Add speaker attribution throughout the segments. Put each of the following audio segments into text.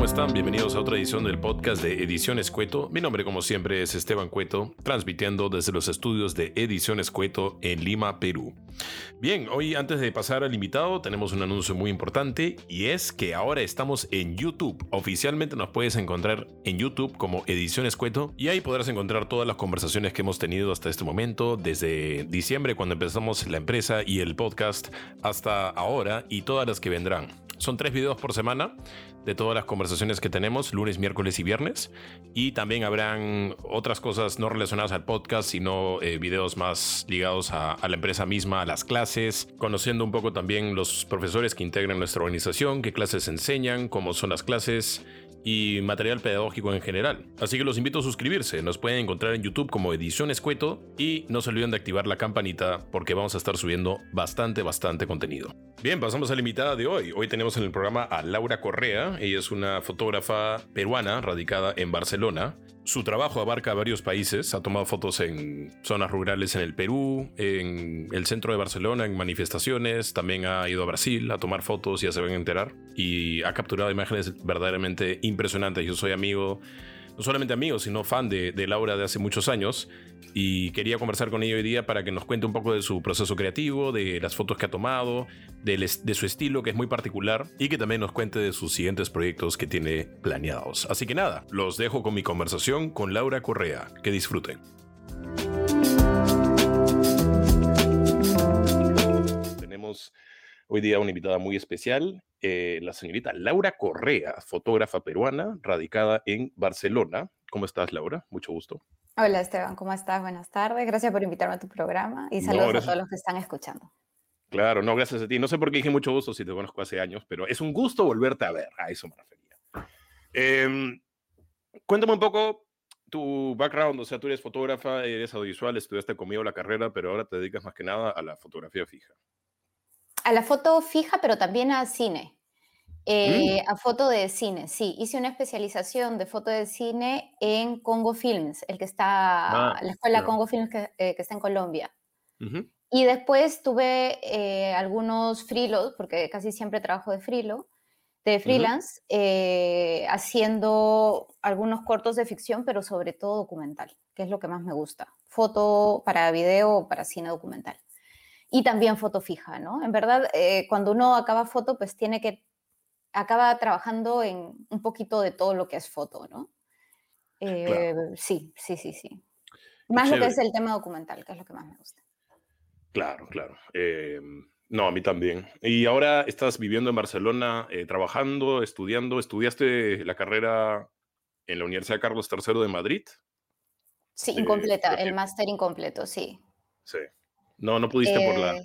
Speaker 1: ¿cómo están? Bienvenidos a otra edición del podcast de Ediciones Cueto. Mi nombre, como siempre, es Esteban Cueto, transmitiendo desde los estudios de Ediciones Cueto en Lima, Perú. Bien, hoy antes de pasar al invitado, tenemos un anuncio muy importante y es que ahora estamos en YouTube. Oficialmente nos puedes encontrar en YouTube como Ediciones Cueto y ahí podrás encontrar todas las conversaciones que hemos tenido hasta este momento, desde diciembre cuando empezamos la empresa y el podcast hasta ahora y todas las que vendrán. Son tres videos por semana de todas las conversaciones que tenemos, lunes, miércoles y viernes. Y también habrán otras cosas no relacionadas al podcast, sino eh, videos más ligados a, a, la empresa misma, a las clases, conociendo un poco también los profesores que integran nuestra organización, qué clases enseñan, cómo son las clases y material pedagógico en general. Así que los invito a suscribirse. Nos pueden encontrar en YouTube como Edición Escueto y no se olviden de activar la campanita porque vamos a estar subiendo bastante, bastante contenido. Bien, pasamos a la invitada de hoy. Hoy tenemos en el programa a Laura Correa. Ella es una fotógrafa peruana radicada en Barcelona. Su trabajo abarca varios países. Ha tomado fotos en zonas rurales en el Perú, en el centro de Barcelona, en manifestaciones. También ha ido a Brasil a tomar fotos, ya se van a enterar. Y ha capturado imágenes verdaderamente impresionantes. Yo soy amigo no solamente amigo, sino fan de, Laura de hace muchos años y quería conversar con ella hoy día para que nos cuente un poco de su proceso creativo, de las fotos que ha tomado, de, de su estilo que es muy particular y que también nos cuente de sus siguientes proyectos que tiene planeados. Así que nada, los dejo con mi conversación con Laura Correa. Que disfruten. Hoy día una invitada muy especial, eh, la señorita Laura Correa, fotógrafa peruana, radicada en Barcelona. ¿Cómo estás, Laura? Mucho gusto.
Speaker 2: Hola, Esteban, ¿cómo estás? Buenas tardes. Gracias por invitarme a tu programa y saludos no, a todos los que están escuchando.
Speaker 1: Claro, no, gracias a ti. No sé por qué dije mucho gusto si te conozco hace años, pero es un gusto volverte a ver. A eso me refería. Eh, cuéntame un poco tu background, o sea, tú eres fotógrafa, eres audiovisual, estudiaste conmigo la carrera, pero ahora te dedicas más que nada a la fotografía fija
Speaker 2: a la foto fija, pero también a cine. Eh, mm. A foto de cine, sí. Hice una especialización de foto de cine en Congo Films, el que está, ah, la escuela. Congo Films que, eh, que, está en Colombia. Uh -huh. Y después tuve eh, algunos frilos, porque casi siempre trabajo de frilo, de freelance, uh -huh. haciendo algunos cortos de ficción, pero sobre todo documental, que es lo que más me gusta. Foto para video o para cine documental y también foto fija, ¿no? En verdad, eh, cuando uno acaba foto, pues tiene que, acaba trabajando en un poquito de todo lo que es foto, ¿no? Eh, claro. Sí, sí, sí, sí. Más lo que es el tema documental, que es lo que más me gusta.
Speaker 1: Claro, claro. Eh, no, a mí también. Y ahora estás viviendo en Barcelona, eh, trabajando, estudiando. ¿Estudiaste la carrera en la Universidad Carlos III de Madrid?
Speaker 2: Sí, incompleta, el máster incompleto, sí.
Speaker 1: Sí. No, no pudiste eh, por la,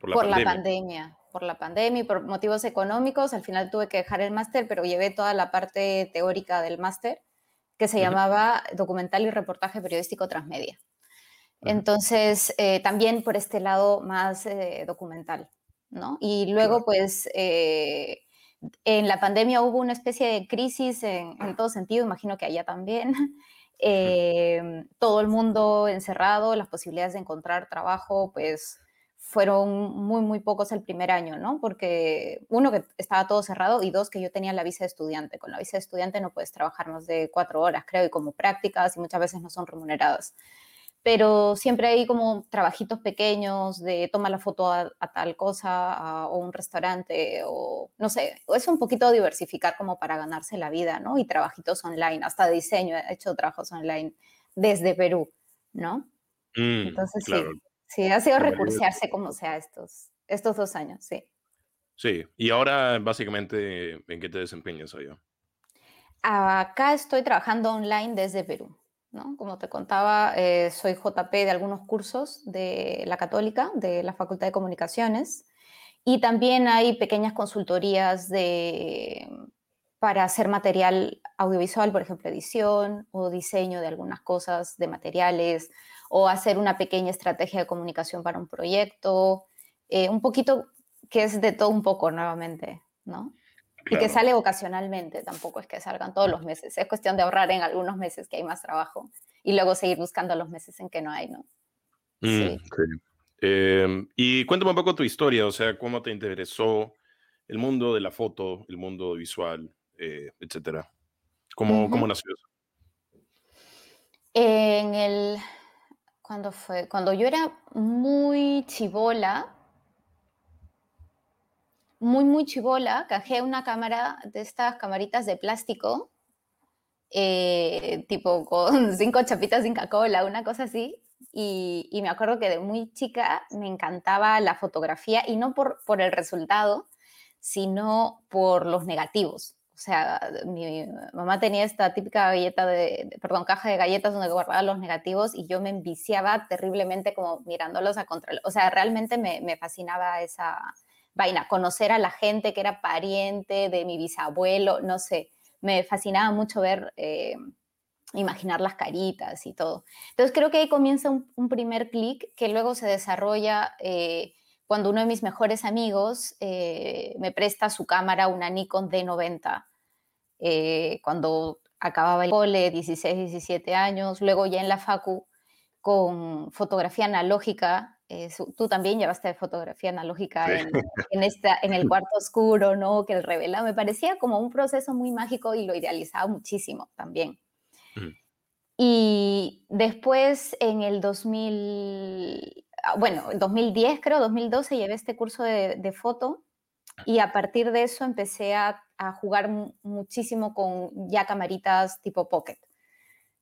Speaker 2: por la por pandemia. la pandemia. Por la pandemia y por motivos económicos. Al final tuve que dejar el máster, pero llevé toda la parte teórica del máster, que se uh -huh. llamaba Documental y Reportaje Periodístico Transmedia. Uh -huh. Entonces, eh, también por este lado más eh, documental, ¿no? Y luego, pues, eh, en la pandemia hubo una especie de crisis en, en todo sentido, imagino que allá también. eh, todo el mundo encerrado, las posibilidades de encontrar trabajo, pues fueron muy, muy pocos el primer año, ¿no? Porque uno, que estaba todo cerrado y dos, que yo tenía la visa de estudiante. Con la visa de estudiante no puedes trabajar más de cuatro horas, creo, y como prácticas y muchas veces no son remuneradas pero siempre hay como trabajitos pequeños de toma la foto a, a tal cosa a, o un restaurante o no sé, es un poquito diversificar como para ganarse la vida, ¿no? Y trabajitos online, hasta diseño, he hecho trabajos online desde Perú, ¿no?
Speaker 1: Mm,
Speaker 2: Entonces
Speaker 1: claro.
Speaker 2: sí, sí, ha sido recursearse como sea estos, estos dos años, sí.
Speaker 1: Sí, y ahora básicamente, ¿en qué te desempeñas allá?
Speaker 2: Acá estoy trabajando online desde Perú. ¿No? Como te contaba, eh, soy JP de algunos cursos de la Católica, de la Facultad de Comunicaciones, y también hay pequeñas consultorías de, para hacer material audiovisual, por ejemplo, edición o diseño de algunas cosas, de materiales, o hacer una pequeña estrategia de comunicación para un proyecto, eh, un poquito que es de todo un poco nuevamente, ¿no? Claro. Y que sale ocasionalmente, tampoco es que salgan todos los meses. Es cuestión de ahorrar en algunos meses que hay más trabajo y luego seguir buscando los meses en que no hay, ¿no?
Speaker 1: Mm, sí. sí. Eh, y cuéntame un poco tu historia, o sea, cómo te interesó el mundo de la foto, el mundo visual. eh, etcétera. ¿Cómo, ¿Cómo nació eso?
Speaker 2: En el, cuando fue? Cuando yo era muy chivola, muy, muy chivola, cajé una cámara de estas camaritas de plástico, eh, tipo con cinco chapitas de Inca-Cola, una cosa así. Y, y, me acuerdo que de muy chica me encantaba la fotografía y no por, por el resultado, sino por los negativos. O sea, mi mamá tenía esta típica galleta de, perdón, caja de galletas donde guardaba los negativos y yo me enviciaba terriblemente como mirándolos a control. O sea, realmente me, me fascinaba esa, vaina, conocer a la gente que era pariente de mi bisabuelo, no sé, me fascinaba mucho ver, eh, imaginar las caritas y todo. Entonces creo que ahí comienza un, primer clic que luego se desarrolla eh, cuando uno de mis mejores amigos eh, me presta su cámara, una Nikon D90, cuando acababa el cole, 16, 17 años, luego ya en la facu con fotografía analógica eh, tú también llevaste fotografía analógica en, esta, en el cuarto oscuro, ¿no? Que el revela, me parecía como un proceso muy mágico y lo idealizaba muchísimo también. Y después en el 2000, ah, bueno, en 2010 creo, 2012 llevé este curso de, de foto y a partir de eso empecé a, a jugar muchísimo con ya camaritas tipo pocket.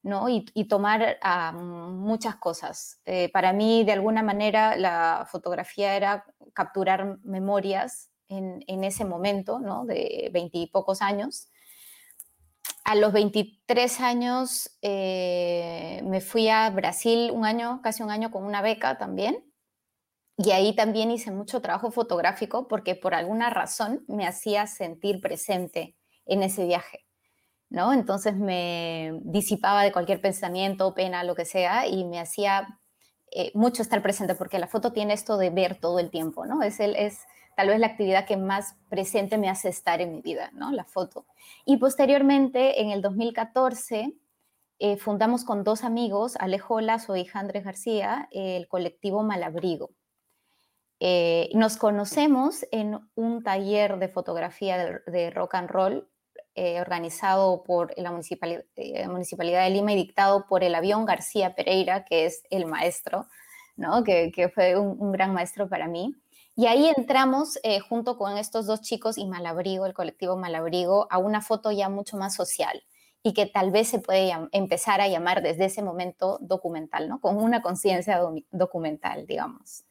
Speaker 2: ¿No? y, tomar ah, muchas cosas. Eh, para mí, de alguna manera, la fotografía era capturar memorias en, ese momento, ¿no? de veintipocos años. A los 23 años eh, me fui a Brasil un año, casi un año con una beca también. Y ahí también hice mucho trabajo fotográfico porque por alguna razón me hacía sentir presente en ese viaje. ¿No? Entonces me disipaba de cualquier pensamiento, pena, lo que sea, y me hacía eh, mucho estar presente, porque la foto tiene esto de ver todo el tiempo, ¿no? Es, el, es tal vez la actividad que más presente me hace estar en mi vida, ¿no? La foto. Y posteriormente, en el 2014, eh, fundamos con dos amigos, Alejo Lazo y Andrés García, el colectivo Malabrigo. Eh, nos conocemos en un taller de fotografía de rock and roll eh, organizado por la municipalidad, eh, municipalidad, de Lima y dictado por el avión García Pereira, que es el maestro, ¿no? que, que fue un, gran maestro para mí. Y ahí entramos eh, junto con estos dos chicos y Malabrigo, el colectivo Malabrigo, a una foto ya mucho más social y que tal vez se puede empezar a llamar desde ese momento documental, ¿no? con una conciencia documental, digamos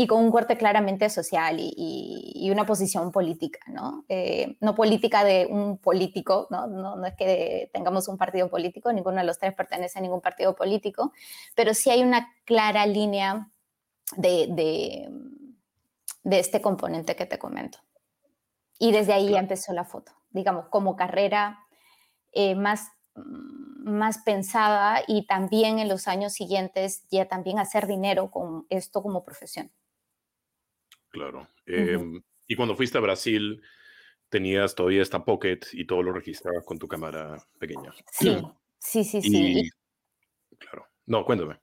Speaker 2: y con un corte claramente social y, una posición política, ¿no? Eh, no política de un político, ¿no? ¿no? es que tengamos un partido político, ninguno de los tres pertenece a ningún partido político, pero sí hay una clara línea de, de, de este componente que te comento. Y desde ahí ya empezó la foto, digamos, como carrera eh, más más pensada y también en los años siguientes ya también hacer dinero con esto como profesión.
Speaker 1: Claro. Em, y cuando fuiste a Brasil, tenías todavía esta pocket y todo lo registrabas con tu cámara pequeña.
Speaker 2: Sí, sí, sí, sí.
Speaker 1: Claro. No, cuéntame.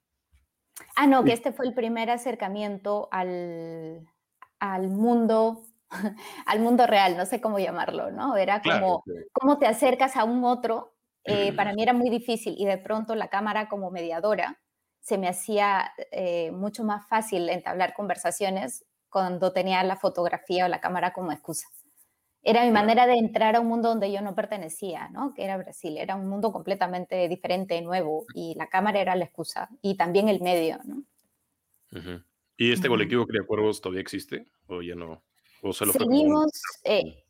Speaker 2: Ah, no, que este fue el primer acercamiento al, al mundo, al mundo real, no sé cómo llamarlo, ¿no? Era como, ¿cómo te acercas a un otro? Eh, para mí era muy difícil y de pronto la cámara como mediadora se me hacía eh, mucho más fácil entablar conversaciones cuando tenía la fotografía o la cámara como excusa. Era mi manera de entrar a un mundo donde yo no pertenecía, ¿no? Que era Brasil. Era un mundo completamente diferente, nuevo, y la cámara era la excusa, y también el medio, ¿no?
Speaker 1: ¿Y este colectivo Cría Cuervos todavía existe? ¿O ya no? ¿O
Speaker 2: Seguimos, eh,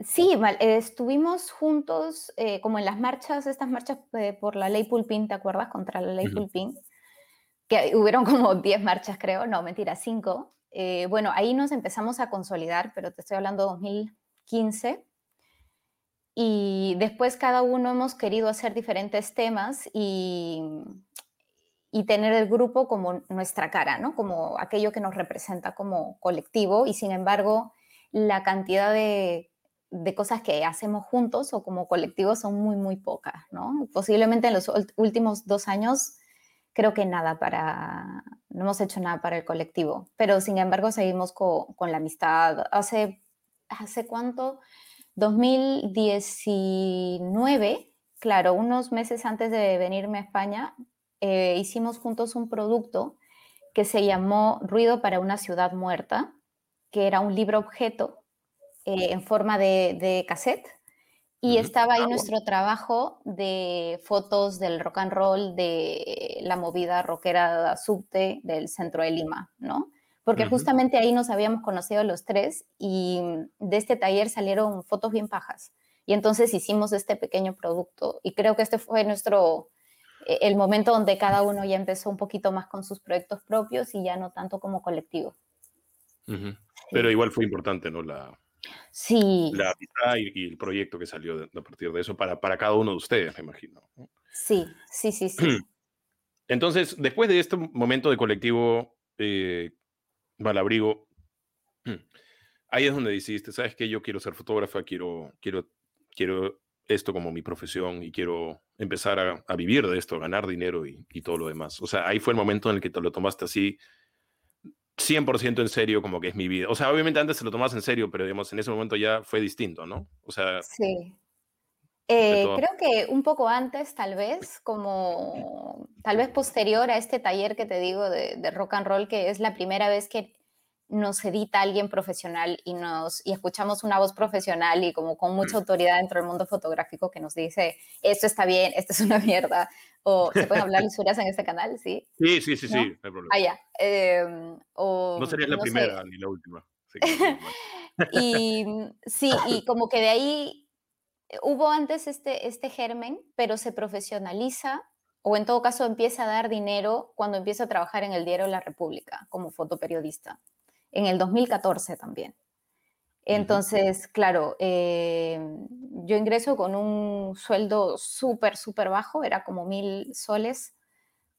Speaker 2: sí, estuvimos juntos eh, como en las marchas, estas marchas eh, por la ley Pulpín, ¿te acuerdas? Contra la ley Pulpín, que hubieron como 10 marchas, creo, no, mentira, 5. Eh, bueno, ahí nos empezamos a consolidar, pero te estoy hablando de 2015. Y después cada uno hemos querido hacer diferentes temas y, y tener el grupo como nuestra cara, ¿no? Como aquello que nos representa como colectivo y sin embargo la cantidad de, de cosas que hacemos juntos o como colectivo son muy, muy pocas, ¿no? Posiblemente en los últimos dos años creo que nada para, no hemos hecho nada para el colectivo, pero sin embargo seguimos con, con la amistad. Hace, ¿hace cuánto? 2019, claro, unos meses antes de venirme a España, eh, hicimos juntos un producto que se llamó Ruido para una ciudad muerta, que era un libro objeto eh, en forma de, cassette. Y estaba ahí ah, nuestro trabajo de fotos del rock and roll, de la movida rockera subte del centro de Lima, ¿no? Porque justamente ahí nos habíamos conocido los tres y de este taller salieron fotos bien pajas. Y entonces hicimos este pequeño producto y creo que este fue nuestro, e, el momento donde cada uno ya empezó un poquito más con sus proyectos propios y ya no tanto como colectivo.
Speaker 1: Pero igual fue importante, ¿no? La,
Speaker 2: sí.
Speaker 1: la amistad y, el proyecto que salió a partir de eso para, para cada uno de ustedes, me imagino.
Speaker 2: Sí, sí, sí, sí.
Speaker 1: Entonces, después de este momento de colectivo, eh, Malabrigo, ahí es donde dijiste, ¿sabes qué? Yo quiero ser fotógrafa, quiero, quiero, quiero esto como mi profesión y quiero empezar a, vivir de esto, ganar dinero y, todo lo demás. O sea, ahí fue el momento en el que te lo tomaste así 100% en serio, como que es mi vida. O sea, obviamente antes se lo tomabas en serio, pero digamos, en ese momento ya fue distinto, ¿no? O sea...
Speaker 2: Sí. Eh, creo que un poco antes, tal vez, como tal vez posterior a este taller que te digo de, de rock and roll, que es la primera vez que nos edita alguien profesional y nos y escuchamos una voz profesional y como con mucha autoridad dentro del mundo fotográfico que nos dice esto está bien, esto es una mierda o se pueden hablar lisuras en este canal,
Speaker 1: sí. Sí, sí, sí, sí, no hay
Speaker 2: problema. Ah, ya. Em,
Speaker 1: no sería la primera ni la última.
Speaker 2: y sí, y como que de ahí hubo antes este, este germen, pero se profesionaliza o en todo caso empieza a dar dinero cuando empieza a trabajar en el diario La República como fotoperiodista en el 2014 también. Entonces, claro, eh, yo ingreso con un sueldo súper, súper bajo, era como mil soles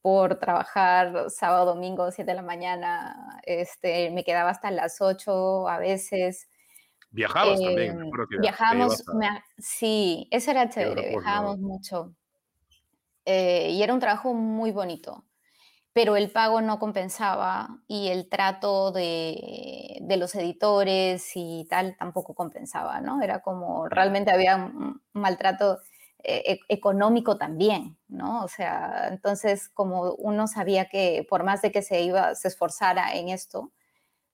Speaker 2: por trabajar sábado, domingo, siete de la mañana, este, me quedaba hasta las 8 a veces.
Speaker 1: Viajabas también.
Speaker 2: Em, viajamos, sí, eso era chévere, viajábamos mucho. Eh, y era un trabajo muy bonito pero el pago no compensaba y el trato de, los editores y tal tampoco compensaba, ¿no? Era como realmente había un maltrato eh, e, económico también, ¿no? O sea, entonces como uno sabía que por más de que se iba, se esforzara en esto,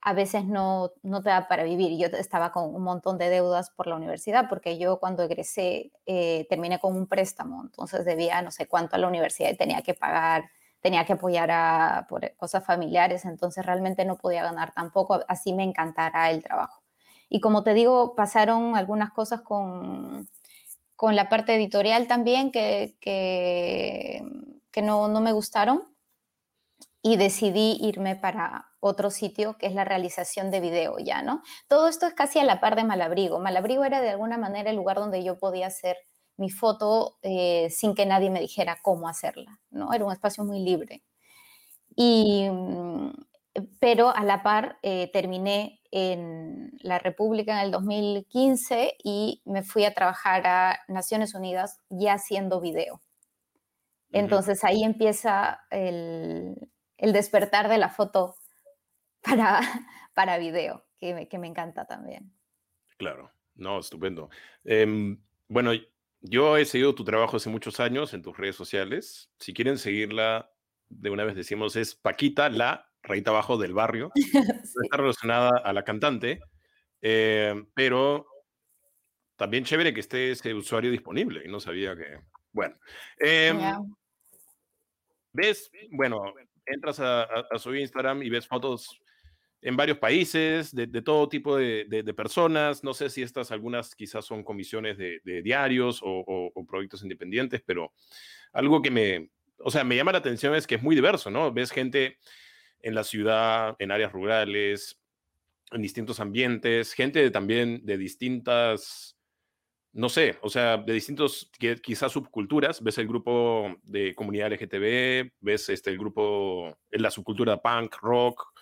Speaker 2: a veces no, no te da para vivir. Yo estaba con un montón de deudas por la universidad porque yo cuando egresé eh, terminé con un préstamo, entonces debía no sé cuánto a la universidad y tenía que pagar tenía que apoyar a, por cosas familiares, entonces realmente no podía ganar tampoco, así me encantara el trabajo. Y como te digo, pasaron algunas cosas con, con la parte editorial también que, que, que no, no me gustaron y decidí irme para otro sitio que es la realización de video ya, ¿no? Todo esto es casi a la par de Malabrigo. Malabrigo era de alguna manera el lugar donde yo podía hacer mi foto eh, sin que nadie me dijera cómo hacerla, ¿no? Era un espacio muy libre. Y, mm, pero a la par eh, terminé en la República en el 2015 y me fui a trabajar a Naciones Unidas ya haciendo video. Entonces ahí empieza el, despertar de la foto para, para video, que me, que me encanta también.
Speaker 1: Claro, no, estupendo. Em, bueno, yo he seguido tu trabajo hace muchos años en tus redes sociales. Si quieren seguirla, de una vez decimos, es Paquita, la reita abajo del barrio. Está relacionada a la cantante, eh, pero también chévere que esté ese usuario disponible. Y no sabía que. Bueno. Em, ves, bueno, entras a, su Instagram y ves fotos en varios países, de, todo tipo de, personas. No sé si estas algunas quizás son comisiones de, diarios o, proyectos independientes, pero algo que me, o sea, me llama la atención es que es muy diverso, ¿no? Ves gente en la ciudad, en áreas rurales, en distintos ambientes, gente también de distintas, no sé, o sea, de distintos quizás subculturas. Ves el grupo de comunidad LGTB, ves este, el grupo, la subcultura punk, rock,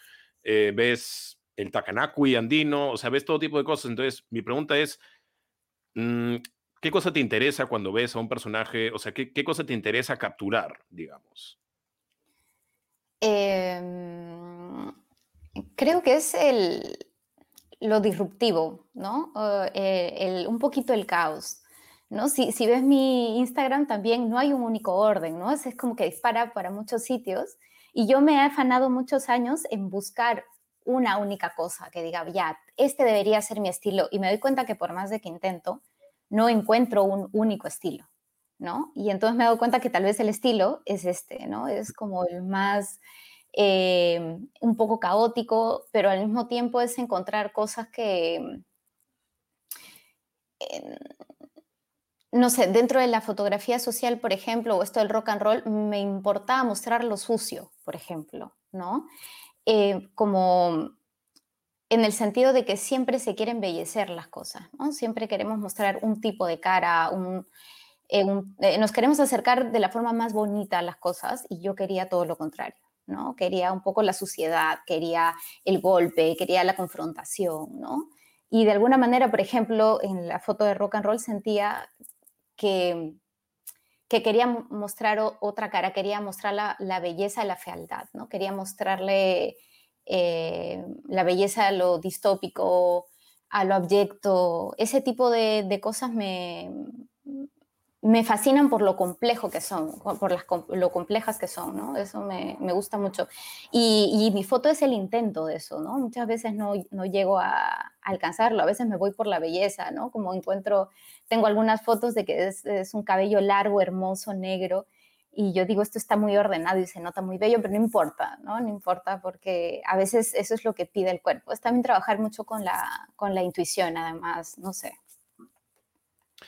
Speaker 1: eh, ves el Takanakui andino, o sea, ves todo tipo de cosas. Entonces, mi pregunta es, mm, ¿qué cosa te interesa cuando ves a un personaje? O sea, ¿qué, cosa te interesa capturar, digamos?
Speaker 2: Em, creo que es el, lo disruptivo, ¿no? Eh, un poquito el caos. ¿no? Si, si, ves mi Instagram también no hay un único orden, ¿no? Es, es como que dispara para muchos sitios y yo me he afanado muchos años en buscar una única cosa que diga, ya, este debería ser mi estilo y me doy cuenta que por más de que intento, no encuentro un único estilo, ¿no? Y entonces me doy cuenta que tal vez el estilo es este, ¿no? Es como el más eh, un poco caótico, pero al mismo tiempo es encontrar cosas que, no sé, dentro de la fotografía social, por ejemplo, o esto del rock and roll, me importaba mostrar lo sucio, por ejemplo, ¿no? Eh, como en el sentido de que siempre se quiere embellecer las cosas, ¿no? Siempre queremos mostrar un tipo de cara, un, eh, nos queremos acercar de la forma más bonita a las cosas y yo quería todo lo contrario. ¿no? Quería un poco la suciedad, quería el golpe, quería la confrontación, ¿no? Y de alguna manera, por ejemplo, en la foto de rock and roll sentía que, que quería mostrar otra cara, quería mostrar la, belleza y la fealdad, ¿no? Quería mostrarle eh, la belleza a lo distópico, a lo abyecto, ese tipo de cosas me, me fascinan por lo complejo que son, por las, lo complejas que son, ¿no? Eso me, me gusta mucho. Y, y, mi foto es el intento de eso, ¿no? Muchas veces no, no llego a, alcanzarlo, a veces me voy por la belleza, ¿no? Como encuentro, tengo algunas fotos de que es, es, un cabello largo, hermoso, negro, y yo digo, esto está muy ordenado y se nota muy bello, pero no importa, ¿no? No importa porque a veces eso es lo que pide el cuerpo. Es también trabajar mucho con la, con la intuición, además, no sé.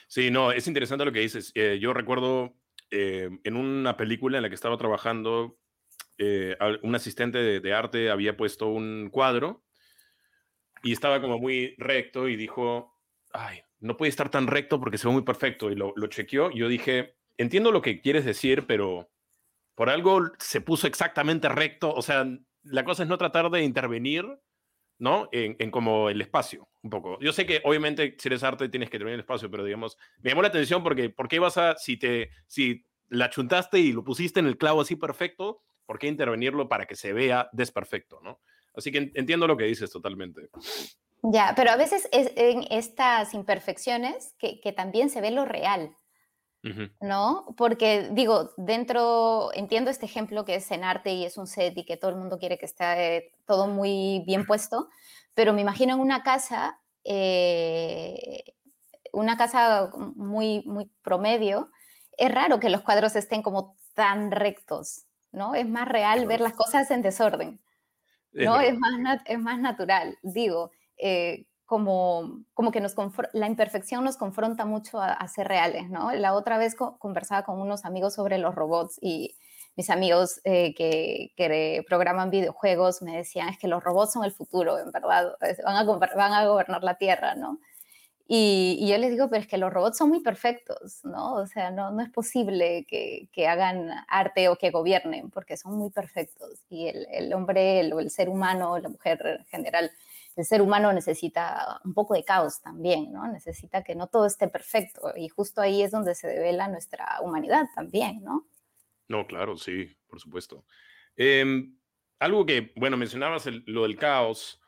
Speaker 1: Sí, no, es interesante lo que dices. Eh, yo recuerdo eh, en una película en la que estaba trabajando, eh, un asistente de, arte había puesto un cuadro y estaba como muy recto y dijo, ay, no puede estar tan recto porque se ve muy perfecto. Y lo, lo chequeó yo dije, entiendo lo que quieres decir, pero por algo se puso exactamente recto. O sea, la cosa es no tratar de intervenir ¿no? En, como el espacio, un poco. Yo sé que obviamente si eres arte tienes que tener el espacio, pero digamos, me llamó la atención porque ¿por qué vas a, si te, si la chuntaste y lo pusiste en el clavo así perfecto, ¿por qué intervenirlo para que se vea desperfecto, ¿no? Así que entiendo lo que dices totalmente.
Speaker 2: Ya, pero a veces es en estas imperfecciones que, que también se ve lo real. ¿no? Porque digo, dentro, entiendo este ejemplo que es en arte y es un set y que todo el mundo quiere que esté todo muy bien puesto, pero me imagino en una casa, eh, una casa muy, muy promedio, es raro que los cuadros estén como tan rectos, ¿no? Es más real ver las cosas en desorden, ¿no? Es, más, es más natural, digo. Eh, como, como que nos la imperfección nos confronta mucho a, ser reales, ¿no? La otra vez conversaba con unos amigos sobre los robots y mis amigos eh, que, que, programan videojuegos me decían, es que los robots son el futuro, en verdad, van a, van a gobernar la Tierra, ¿no? Y, yo les digo, pero es que los robots son muy perfectos, ¿no? O sea, no, no es posible que, que, hagan arte o que gobiernen, porque son muy perfectos. Y el, el hombre, el, el ser humano, la mujer en general, el ser humano necesita un poco de caos también, ¿no? Necesita que no todo esté perfecto y justo ahí es donde se devela nuestra humanidad también, ¿no?
Speaker 1: No, claro, sí, por supuesto. Em, algo que, bueno, mencionabas lo del caos.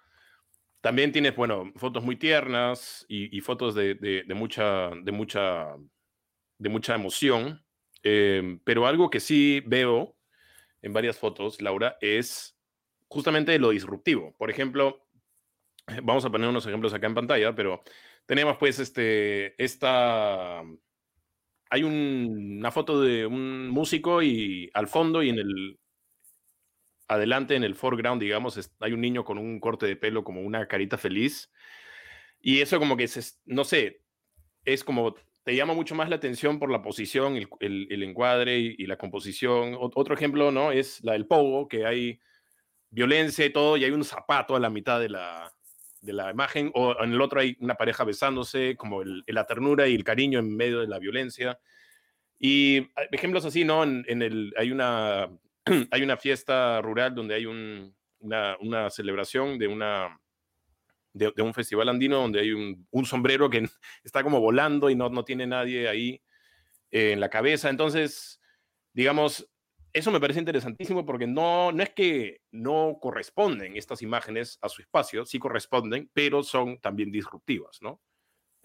Speaker 1: También tienes, bueno, fotos muy tiernas y, fotos de, mucha, de, mucha, de mucha emoción. Em, pero algo que sí veo en varias fotos, Laura, es justamente lo disruptivo. Por ejemplo, vamos a poner unos ejemplos acá en pantalla, pero tenemos pues este, esta, hay una foto de un músico y al fondo y en el, adelante en el foreground, digamos, hay un niño con un corte de pelo como una carita feliz. Y eso como que, es, no sé, es como, te llama mucho más la atención por la posición, el, encuadre y, y, la composición. otro ejemplo, ¿no? Es la del pogo, que hay violencia y todo, y hay un zapato a la mitad de la, de la imagen, o en el otro hay una pareja besándose, como la ternura y el cariño en medio de la violencia. Y ejemplos así, ¿no? En, el, hay, una, hay una fiesta rural donde hay un, una, celebración de, una, de, un festival andino donde hay un, un, sombrero que está como volando y no, no tiene nadie ahí eh, en la cabeza. Entonces, digamos, eso me parece interesantísimo porque no, no es que no corresponden estas imágenes a su espacio, sí corresponden, pero son también disruptivas, ¿no?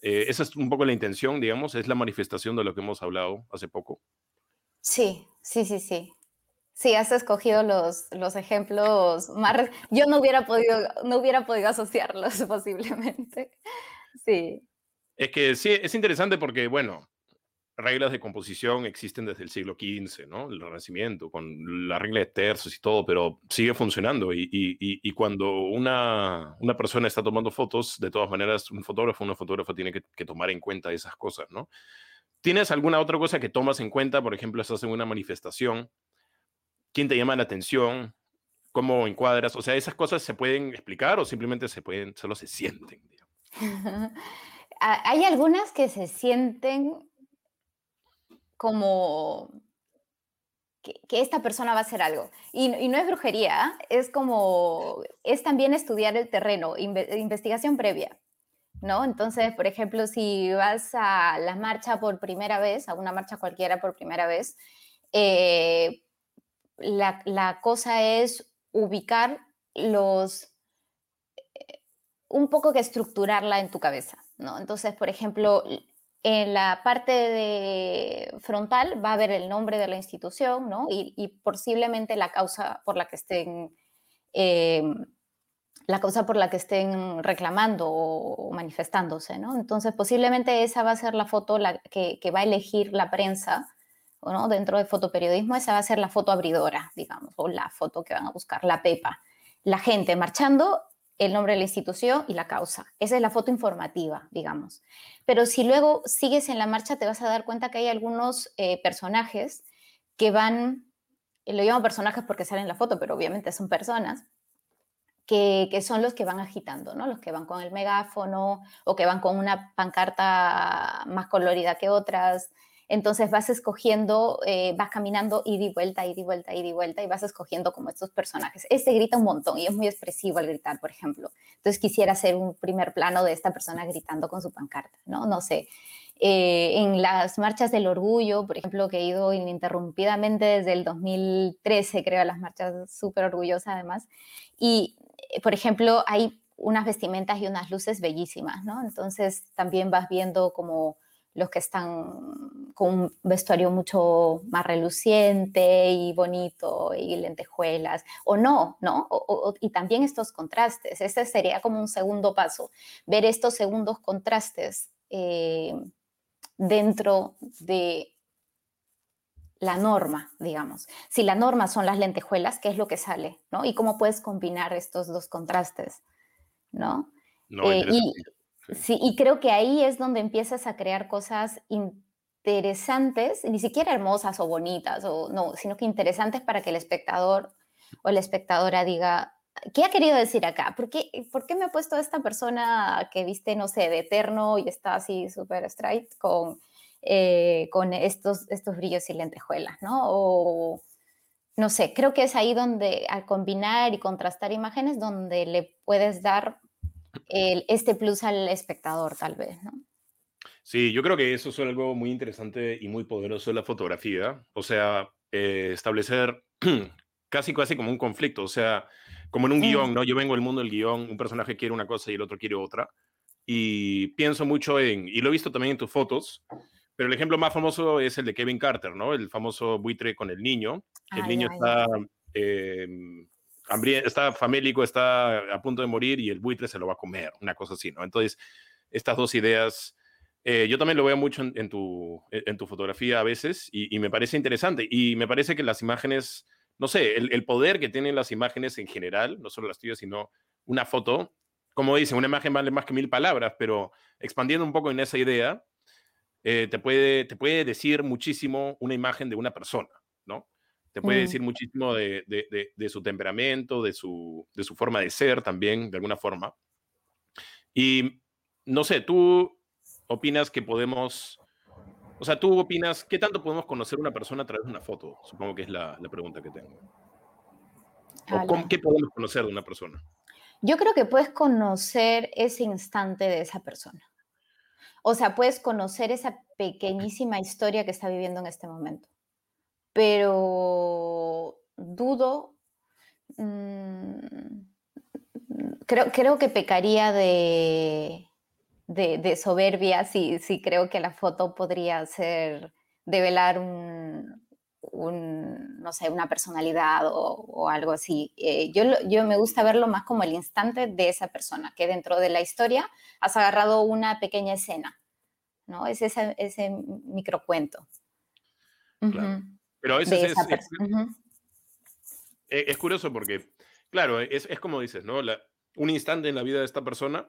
Speaker 1: Eh, esa es un poco la intención, digamos, es la manifestación de lo que hemos hablado hace poco.
Speaker 2: Sí, sí, sí, sí. Sí, has escogido los, los ejemplos más... Yo no hubiera, podido, no hubiera podido asociarlos posiblemente. Sí.
Speaker 1: Es que sí, es interesante porque, bueno, reglas de composición existen desde el siglo XV, ¿no? El Renacimiento, con la regla de tercios y todo, pero sigue funcionando. Y, cuando una, una, persona está tomando fotos, de todas maneras, un fotógrafo, una fotógrafa tiene que, que, tomar en cuenta esas cosas, ¿no? ¿Tienes alguna otra cosa que tomas en cuenta? Por ejemplo, estás en una manifestación, ¿quién te llama la atención? ¿Cómo encuadras? O sea, esas cosas se pueden explicar o simplemente se pueden, solo se sienten.
Speaker 2: Hay algunas que se sienten como que, esta persona va a hacer algo. Y, no es brujería, es como, es también estudiar el terreno, investigación previa. ¿No? Entonces, por ejemplo, si vas a la marcha por primera vez, a una marcha cualquiera por primera vez, eh, la, la, cosa es ubicar los, eh, un poco que estructurarla en tu cabeza, ¿no? Entonces, por ejemplo, en la parte de frontal va a haber el nombre de la institución, ¿no? Y, posiblemente la causa por la que estén, em, la causa por la que estén reclamando o manifestándose, ¿no? Entonces, posiblemente esa va a ser la foto la que, va a elegir la prensa, ¿no? Dentro de fotoperiodismo, esa va a ser la foto abridora, digamos, o la foto que van a buscar, la pepa. La gente marchando el nombre de la institución y la causa. Esa es la foto informativa, digamos. Pero si luego sigues en la marcha, te vas a dar cuenta que hay algunos eh, personajes que van, lo llamo personajes porque salen en la foto, pero obviamente son personas, que, que, son los que van agitando, ¿no? Los que van con el megáfono o que van con una pancarta más colorida que otras, entonces vas escogiendo, eh, vas caminando y di vuelta, y di vuelta, y di vuelta, y vas escogiendo como estos personajes. Este grita un montón y es muy expresivo al gritar, por ejemplo. Entonces quisiera hacer un primer plano de esta persona gritando con su pancarta, ¿no? No sé. Eh, en las marchas del orgullo, por ejemplo, que he ido ininterrumpidamente desde el 2013, creo, a las marchas súper orgullosas además. Y, eh, por ejemplo, hay unas vestimentas y unas luces bellísimas, ¿no? Entonces también vas viendo como los que están con un vestuario mucho más reluciente y bonito y lentejuelas, o no, ¿no? y también estos contrastes. Ese sería como un segundo paso, ver estos segundos contrastes eh, dentro de la norma, digamos. Si la norma son las lentejuelas, ¿qué es lo que sale? ¿no? Y cómo puedes combinar estos dos contrastes, ¿no?
Speaker 1: no eh, y,
Speaker 2: Sí, y creo que ahí es donde empiezas a crear cosas interesantes, ni siquiera hermosas o bonitas, o no, sino que interesantes para que el espectador o la espectadora diga, ¿qué ha querido decir acá? ¿Por qué, ¿Por qué me ha puesto esta persona que viste, no sé, de eterno y está así súper straight con, eh, con estos, estos brillos y lentejuelas, ¿no? O, no sé, creo que es ahí donde al combinar y contrastar imágenes, donde le puedes dar este plus al espectador, tal vez, ¿no?
Speaker 1: Sí, yo creo que eso es algo muy interesante y muy poderoso de la fotografía. O sea, eh, establecer casi casi como un conflicto. O sea, como en un guion, ¿no? Yo vengo del mundo del guion, un personaje quiere una cosa y el otro quiere otra. Y pienso mucho en, y lo he visto también en tus fotos, pero el ejemplo más famoso es el de Kevin Carter, ¿no? El famoso buitre con el niño. El niño está em, está famélico, está a punto de morir y el buitre se lo va a comer, una cosa así, ¿no? Entonces, estas dos ideas, eh, yo también lo veo mucho en, tu, en tu fotografía a veces y, me parece interesante y me parece que las imágenes, no sé, el, poder que tienen las imágenes en general, no solo las tuyas, sino una foto, como dicen, una imagen vale más que mil palabras, pero expandiendo un poco en esa idea, eh, te, puede, decir muchísimo una imagen de una persona. Te puede mm. decir muchísimo de, su temperamento, de su, de su forma de ser también, de alguna forma. Y no sé, tú opinas que podemos, o sea, tú opinas, ¿qué tanto podemos conocer una persona a través de una foto? Supongo que es la, pregunta que tengo. ¿O ¿Qué podemos conocer de una persona?
Speaker 2: Yo creo que puedes conocer ese instante de esa persona. O sea, puedes conocer esa pequeñísima historia que está viviendo en este momento. Pero dudo, mm, creo, creo que pecaría de, de, soberbia si, si creo que la foto podría ser develar un, no sé, una personalidad o, algo así. Eh, yo, yo me gusta verlo más como el instante de esa persona, que dentro de la historia has agarrado una pequeña escena, ¿no? Es ese, ese microcuento.
Speaker 1: Pero a veces es, es, curioso porque, claro, es, es como dices, ¿no? un instante en la vida de esta persona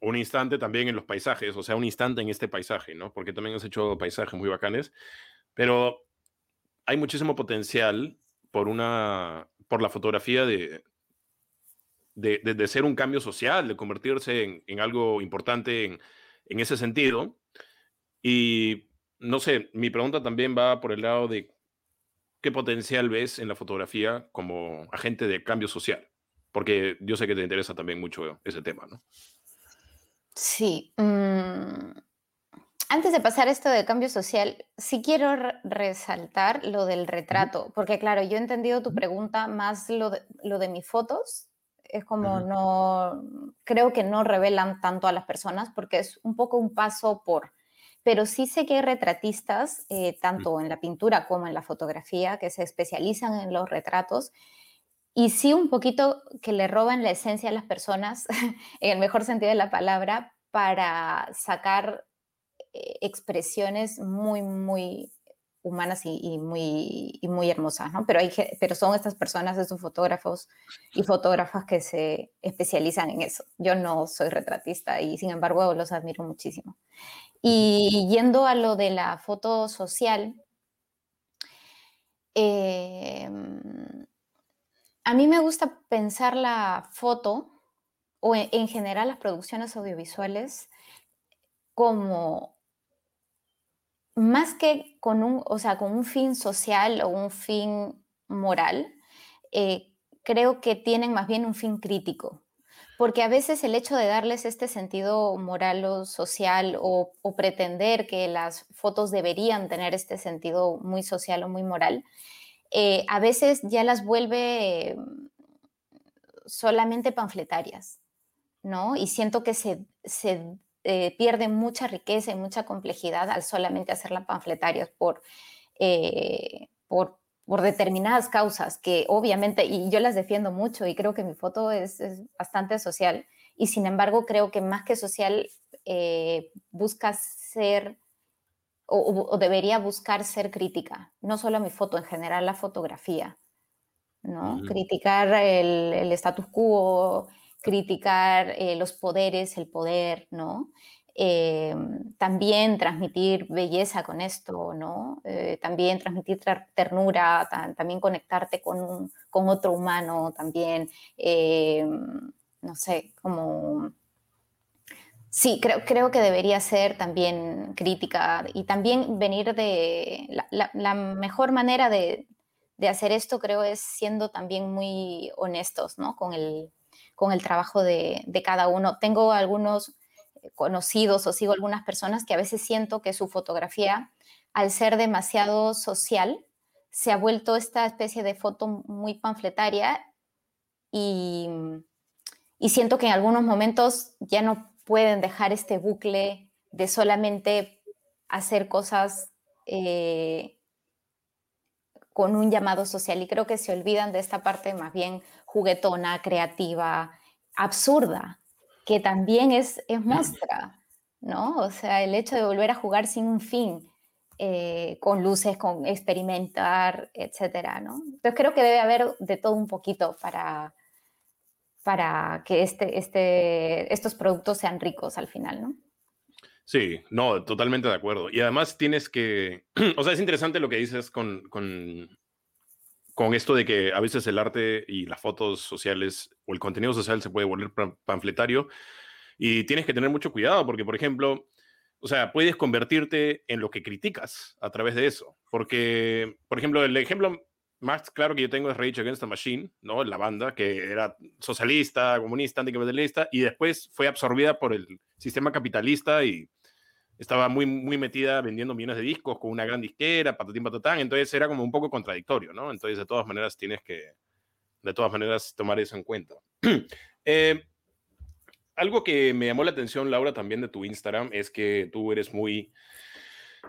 Speaker 1: un instante también en los paisajes, o sea, un instante en este paisaje, ¿no? Porque también has hecho paisajes muy bacanes, pero hay muchísimo potencial por una, por la fotografía de, de, ser un cambio social, de convertirse en, algo importante en, en, ese sentido. Y no sé, mi pregunta también va por el lado de qué potencial ves en la fotografía como agente de cambio social, porque yo sé que te interesa también mucho ese tema, ¿no?
Speaker 2: Sí. Mm, antes de pasar esto de cambio social, sí quiero resaltar lo del retrato, porque claro, yo he entendido tu pregunta más lo de, lo de mis fotos. Es como no, creo que no revelan tanto a las personas porque es un poco un paso por, pero sí sé que hay retratistas, eh, tanto en la pintura como en la fotografía, que se especializan en los retratos y sí un poquito que le roban la esencia a las personas, en el mejor sentido de la palabra, para sacar eh, expresiones muy, muy humanas y, muy, muy hermosas, ¿no? Pero, hay, pero son estas personas, estos fotógrafos y fotógrafas que se especializan en eso. Yo no soy retratista y sin embargo los admiro muchísimo. Y yendo a lo de la foto social, eh, a mí me gusta pensar la foto o en, general las producciones audiovisuales como más que con un, o sea, con un fin social o un fin moral, eh, creo que tienen más bien un fin crítico. Porque a veces el hecho de darles este sentido moral o social o, pretender que las fotos deberían tener este sentido muy social o muy moral, eh, a veces ya las vuelve solamente panfletarias, ¿no? Y siento que se, eh, pierde mucha riqueza y mucha complejidad al solamente hacerlas panfletarias eh, por, por, determinadas causas que obviamente, y yo las defiendo mucho y creo que mi foto es, bastante social, y sin embargo creo que más que social busca ser o, debería buscar ser crítica, no solo a mi foto, en general la fotografía, ¿no? Criticar el, status quo, criticar eh, los poderes, el poder, ¿no? Eh, también transmitir belleza con esto, ¿no? Eh, también transmitir ternura, también conectarte con, con, otro humano, también, no sé, como Sí, creo, creo que debería ser también crítica y también venir de... La, mejor manera de, hacer esto creo es siendo también muy honestos ¿no? con, el, con el trabajo de, cada uno. Tengo algunos conocidos o sigo algunas personas que a veces siento que su fotografía, al ser demasiado social, se ha vuelto esta especie de foto muy panfletaria y, y siento que en algunos momentos ya no pueden dejar este bucle de solamente hacer cosas eh, con un llamado social. Y creo que se olvidan de esta parte más bien juguetona, creativa, absurda, que también es, es muestra, ¿no? O sea, el hecho de volver a jugar sin un fin, eh, con luces, con experimentar, etcétera, ¿no? Entonces creo que debe haber de todo un poquito para, para que este, este, estos productos sean ricos al final, ¿no?
Speaker 1: Sí, no, totalmente de acuerdo. Y además tienes que, o sea, es interesante lo que dices con, con, con esto de que a veces el arte y las fotos sociales o el contenido social se puede volver panfletario y tienes que tener mucho cuidado porque, por ejemplo, o sea, puedes convertirte en lo que criticas a través de eso. Porque, por ejemplo, el ejemplo más claro que yo tengo es Rage Against the Machine, ¿no? La banda que era socialista, comunista, anticapitalista, y después fue absorbida por el sistema capitalista y estaba muy, muy metida vendiendo millones de discos con una gran disquera, patatín, patatán, entonces era como un poco contradictorio, ¿no? Entonces, de todas maneras, tienes que, de todas maneras, tomar eso en cuenta. eh, algo que me llamó la atención, Laura, también de tu Instagram, es que tú eres muy,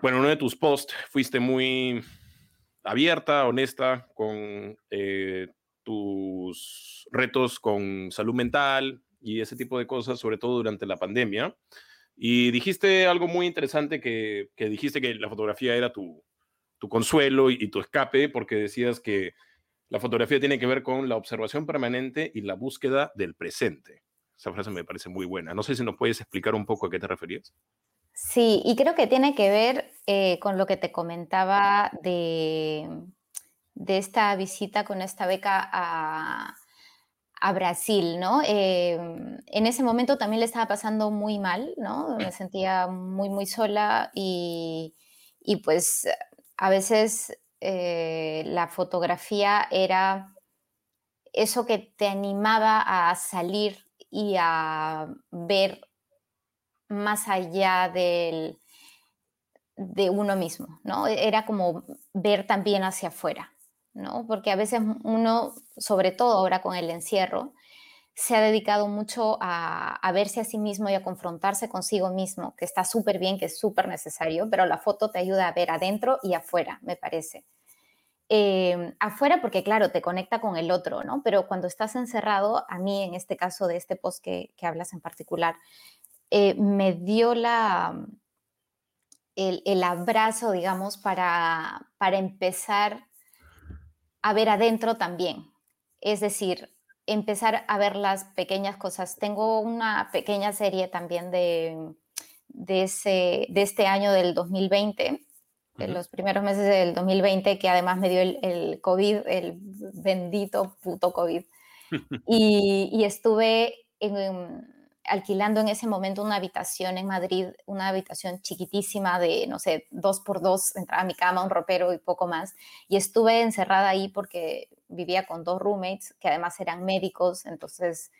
Speaker 1: bueno, uno de tus posts fuiste muy abierta, honesta con eh, tus retos con salud mental y ese tipo de cosas, sobre todo durante la pandemia. Y dijiste algo muy interesante que, dijiste que la fotografía era tu, consuelo y, tu escape, porque decías que la fotografía tiene que ver con la observación permanente y la búsqueda del presente. Esa frase me parece muy buena. No sé si nos puedes explicar un poco a qué te referías.
Speaker 2: Sí, y creo que tiene que ver eh, con lo que te comentaba de, esta visita con esta beca a, a Brasil, ¿no? Eh, en ese momento también le estaba pasando muy mal, ¿no? Me sentía muy, muy sola y, y pues a veces eh, la fotografía era eso que te animaba a salir y a ver más allá del, de uno mismo, ¿no? Era como ver también hacia afuera, ¿no? Porque a veces uno, sobre todo ahora con el encierro, se ha dedicado mucho a, a verse a sí mismo y a confrontarse consigo mismo, que está súper bien, que es súper necesario, pero la foto te ayuda a ver adentro y afuera, me parece. Eh, afuera porque, claro, te conecta con el otro, ¿no? Pero cuando estás encerrado, a mí en este caso de este post que, que hablas en particular, eh, me dio la, el, el, abrazo, digamos, para, para empezar a ver adentro también. Es decir, empezar a ver las pequeñas cosas. Tengo una pequeña serie también de, de, ese, de este año del 2020 en los primeros meses del 2020, que además me dio el, el COVID, el bendito puto COVID. y, y, estuve en, alquilando en ese momento una habitación en Madrid, una habitación chiquitísima de, no sé, dos por dos, entraba a mi cama, un ropero y poco más. Y estuve encerrada ahí porque vivía con dos roommates que además eran médicos, entonces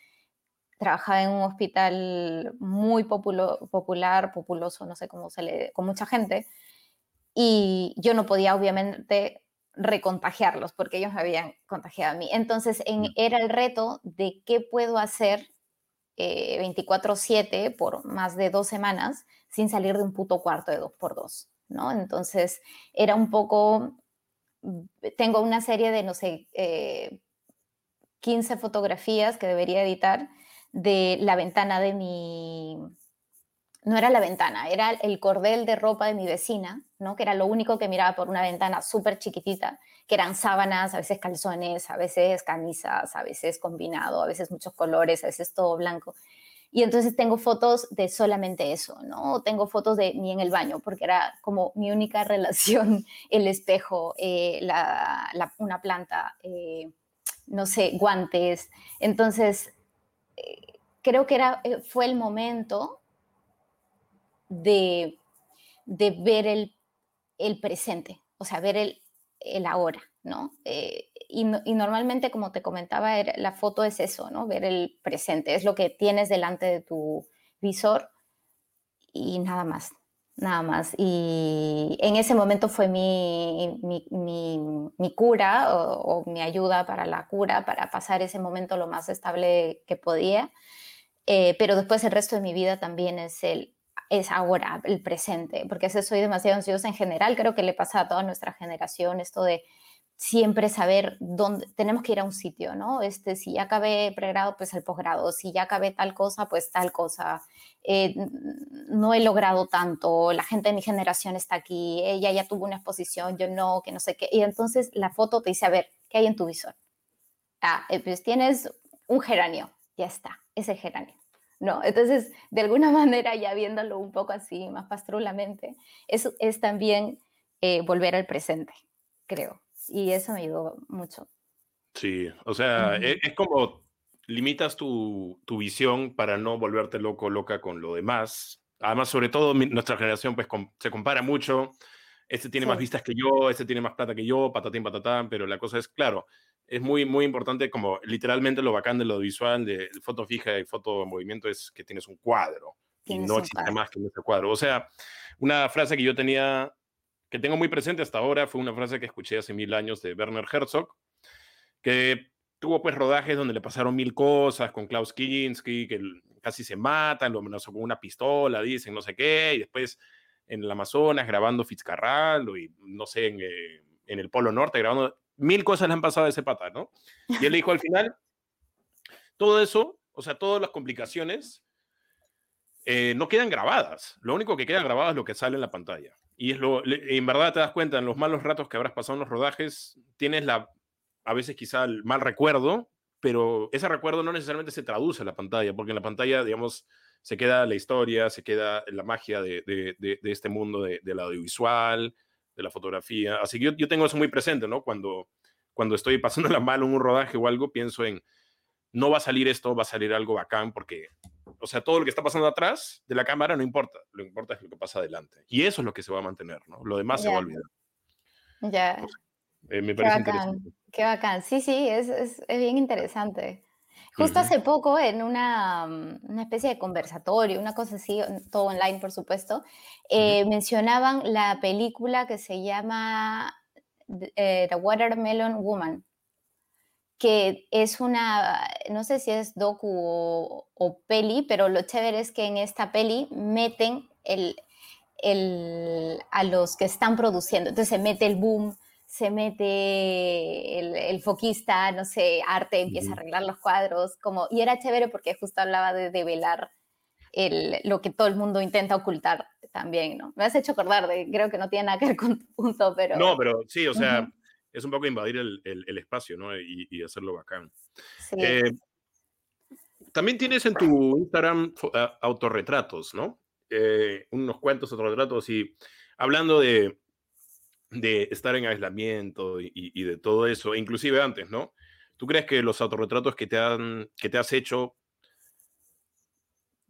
Speaker 2: trabajaba en un hospital muy populo, popular, populoso, no sé cómo se le, con mucha gente y yo no podía obviamente recontagiarlos porque ellos me habían contagiado a mí. Entonces en, era el reto de qué puedo hacer eh, 24/7 por más de dos semanas sin salir de un puto cuarto de dos por dos, ¿no? Entonces era un poco, tengo una serie de, no sé, eh, 15 fotografías que debería editar de la ventana de mi, no era la ventana, era el cordel de ropa de mi vecina, ¿no? que era lo único que miraba por una ventana súper chiquitita, que eran sábanas, a veces calzones, a veces camisas, a veces combinado, a veces muchos colores, a veces todo blanco. Y entonces tengo fotos de solamente eso, ¿no? Tengo fotos de mí en el baño, porque era como mi única relación, el espejo, eh, la, una planta, eh, no sé, guantes. Entonces, eh, creo que era, eh, fue el momento de, de ver el, el, presente, o sea, ver el, el ahora, ¿no? Eh, y, y, normalmente, como te comentaba, la foto es eso, ¿no? Ver el presente, es lo que tienes delante de tu visor y nada más, nada más. Y en ese momento fue mi, mi, mi, cura o, o, mi ayuda para la cura, para pasar ese momento lo más estable que podía. Eh, pero después el resto de mi vida también es el es ahora, el presente, porque a soy demasiado ansiosa en general, creo que le pasa a toda nuestra generación esto de siempre saber dónde tenemos que ir a un sitio, ¿no? Este, si ya acabé pregrado, pues el posgrado, si ya acabé tal cosa, pues tal cosa. Eh, no he logrado tanto, la gente de mi generación está aquí, ella ya tuvo una exposición, yo no, que no sé qué. Y entonces la foto te dice, a ver, ¿qué hay en tu visor? Ah, eh, pues tienes un geranio, ya está, ese geranio. ¿No? Entonces, de alguna manera, ya viéndolo un poco así, más pastrulamente, es, es también eh, volver al presente, creo. Y eso me ayudó mucho.
Speaker 1: Sí, o sea, es, es, como limitas tu, tu, visión para no volverte loco, loca con lo demás. Además, sobre todo, mi, nuestra generación pues com, se compara mucho. Este tiene sí. más vistas que yo, este tiene más plata que yo, patatín, patatán, pero la cosa es, claro, es muy, muy importante, como literalmente lo bacán de lo visual, de foto fija y foto en movimiento, es que tienes un cuadro, y no existe más que ese cuadro. O sea, una frase que yo tenía, que tengo muy presente hasta ahora, fue una frase que escuché hace mil años de Werner Herzog, que tuvo pues rodajes donde le pasaron mil cosas con Klaus Kinski, que casi se matan, lo amenazó con una pistola, dicen no sé qué, y después en el Amazonas grabando Fitzcarraldo y no sé, en, eh, en, el Polo Norte grabando, mil cosas le han pasado a ese pata, ¿no? Y él dijo al final, todo eso, o sea, todas las complicaciones eh, no quedan grabadas. Lo único que queda grabado es lo que sale en la pantalla. Y es lo, en verdad te das cuenta, en los malos ratos que habrás pasado en los rodajes, tienes la, a veces quizá el mal recuerdo, pero ese recuerdo no necesariamente se traduce en la pantalla, porque en la pantalla, digamos, se queda la historia, se queda la magia de, de, de, este mundo del audiovisual, de la fotografía. Así que yo, yo, tengo eso muy presente, ¿no? Cuando, cuando estoy pasando la mal en un rodaje o algo, pienso en, no va a salir esto, va a salir algo bacán, porque o sea, todo lo que está pasando atrás de la cámara no importa, lo que importa es lo que pasa adelante. Y eso es lo que se va a mantener, ¿no? Lo demás se va a olvidar.
Speaker 2: Ya. Eh, me parece qué bacán, Qué bacán. Sí, sí, es, es, es bien interesante. Justo hace poco, en una, mm, una, especie de conversatorio, una cosa así, todo online, por supuesto, eh, mencionaban la película que se llama eh, The Watermelon Woman que es una, no sé si es docu o, peli, pero lo chévere es que en esta peli meten el, el, a los que están produciendo. Entonces se mete el boom, se mete el, el foquista, no sé, arte, empieza a arreglar los cuadros, como, y era chévere porque justo hablaba de develar el, lo que todo el mundo intenta ocultar también, ¿no? Me has hecho acordar de, creo que no tiene nada que ver con tu punto, pero...
Speaker 1: No, pero sí, o sea, es un poco invadir el, el, espacio, ¿no? Y, y, hacerlo bacán. Sí. Eh, también tienes en tu Instagram autorretratos, ¿no? Eh, unos cuantos autorretratos y hablando de, de estar en aislamiento y, y, de todo eso, inclusive antes, ¿no? ¿Tú crees que los autorretratos que te, han, que te has hecho,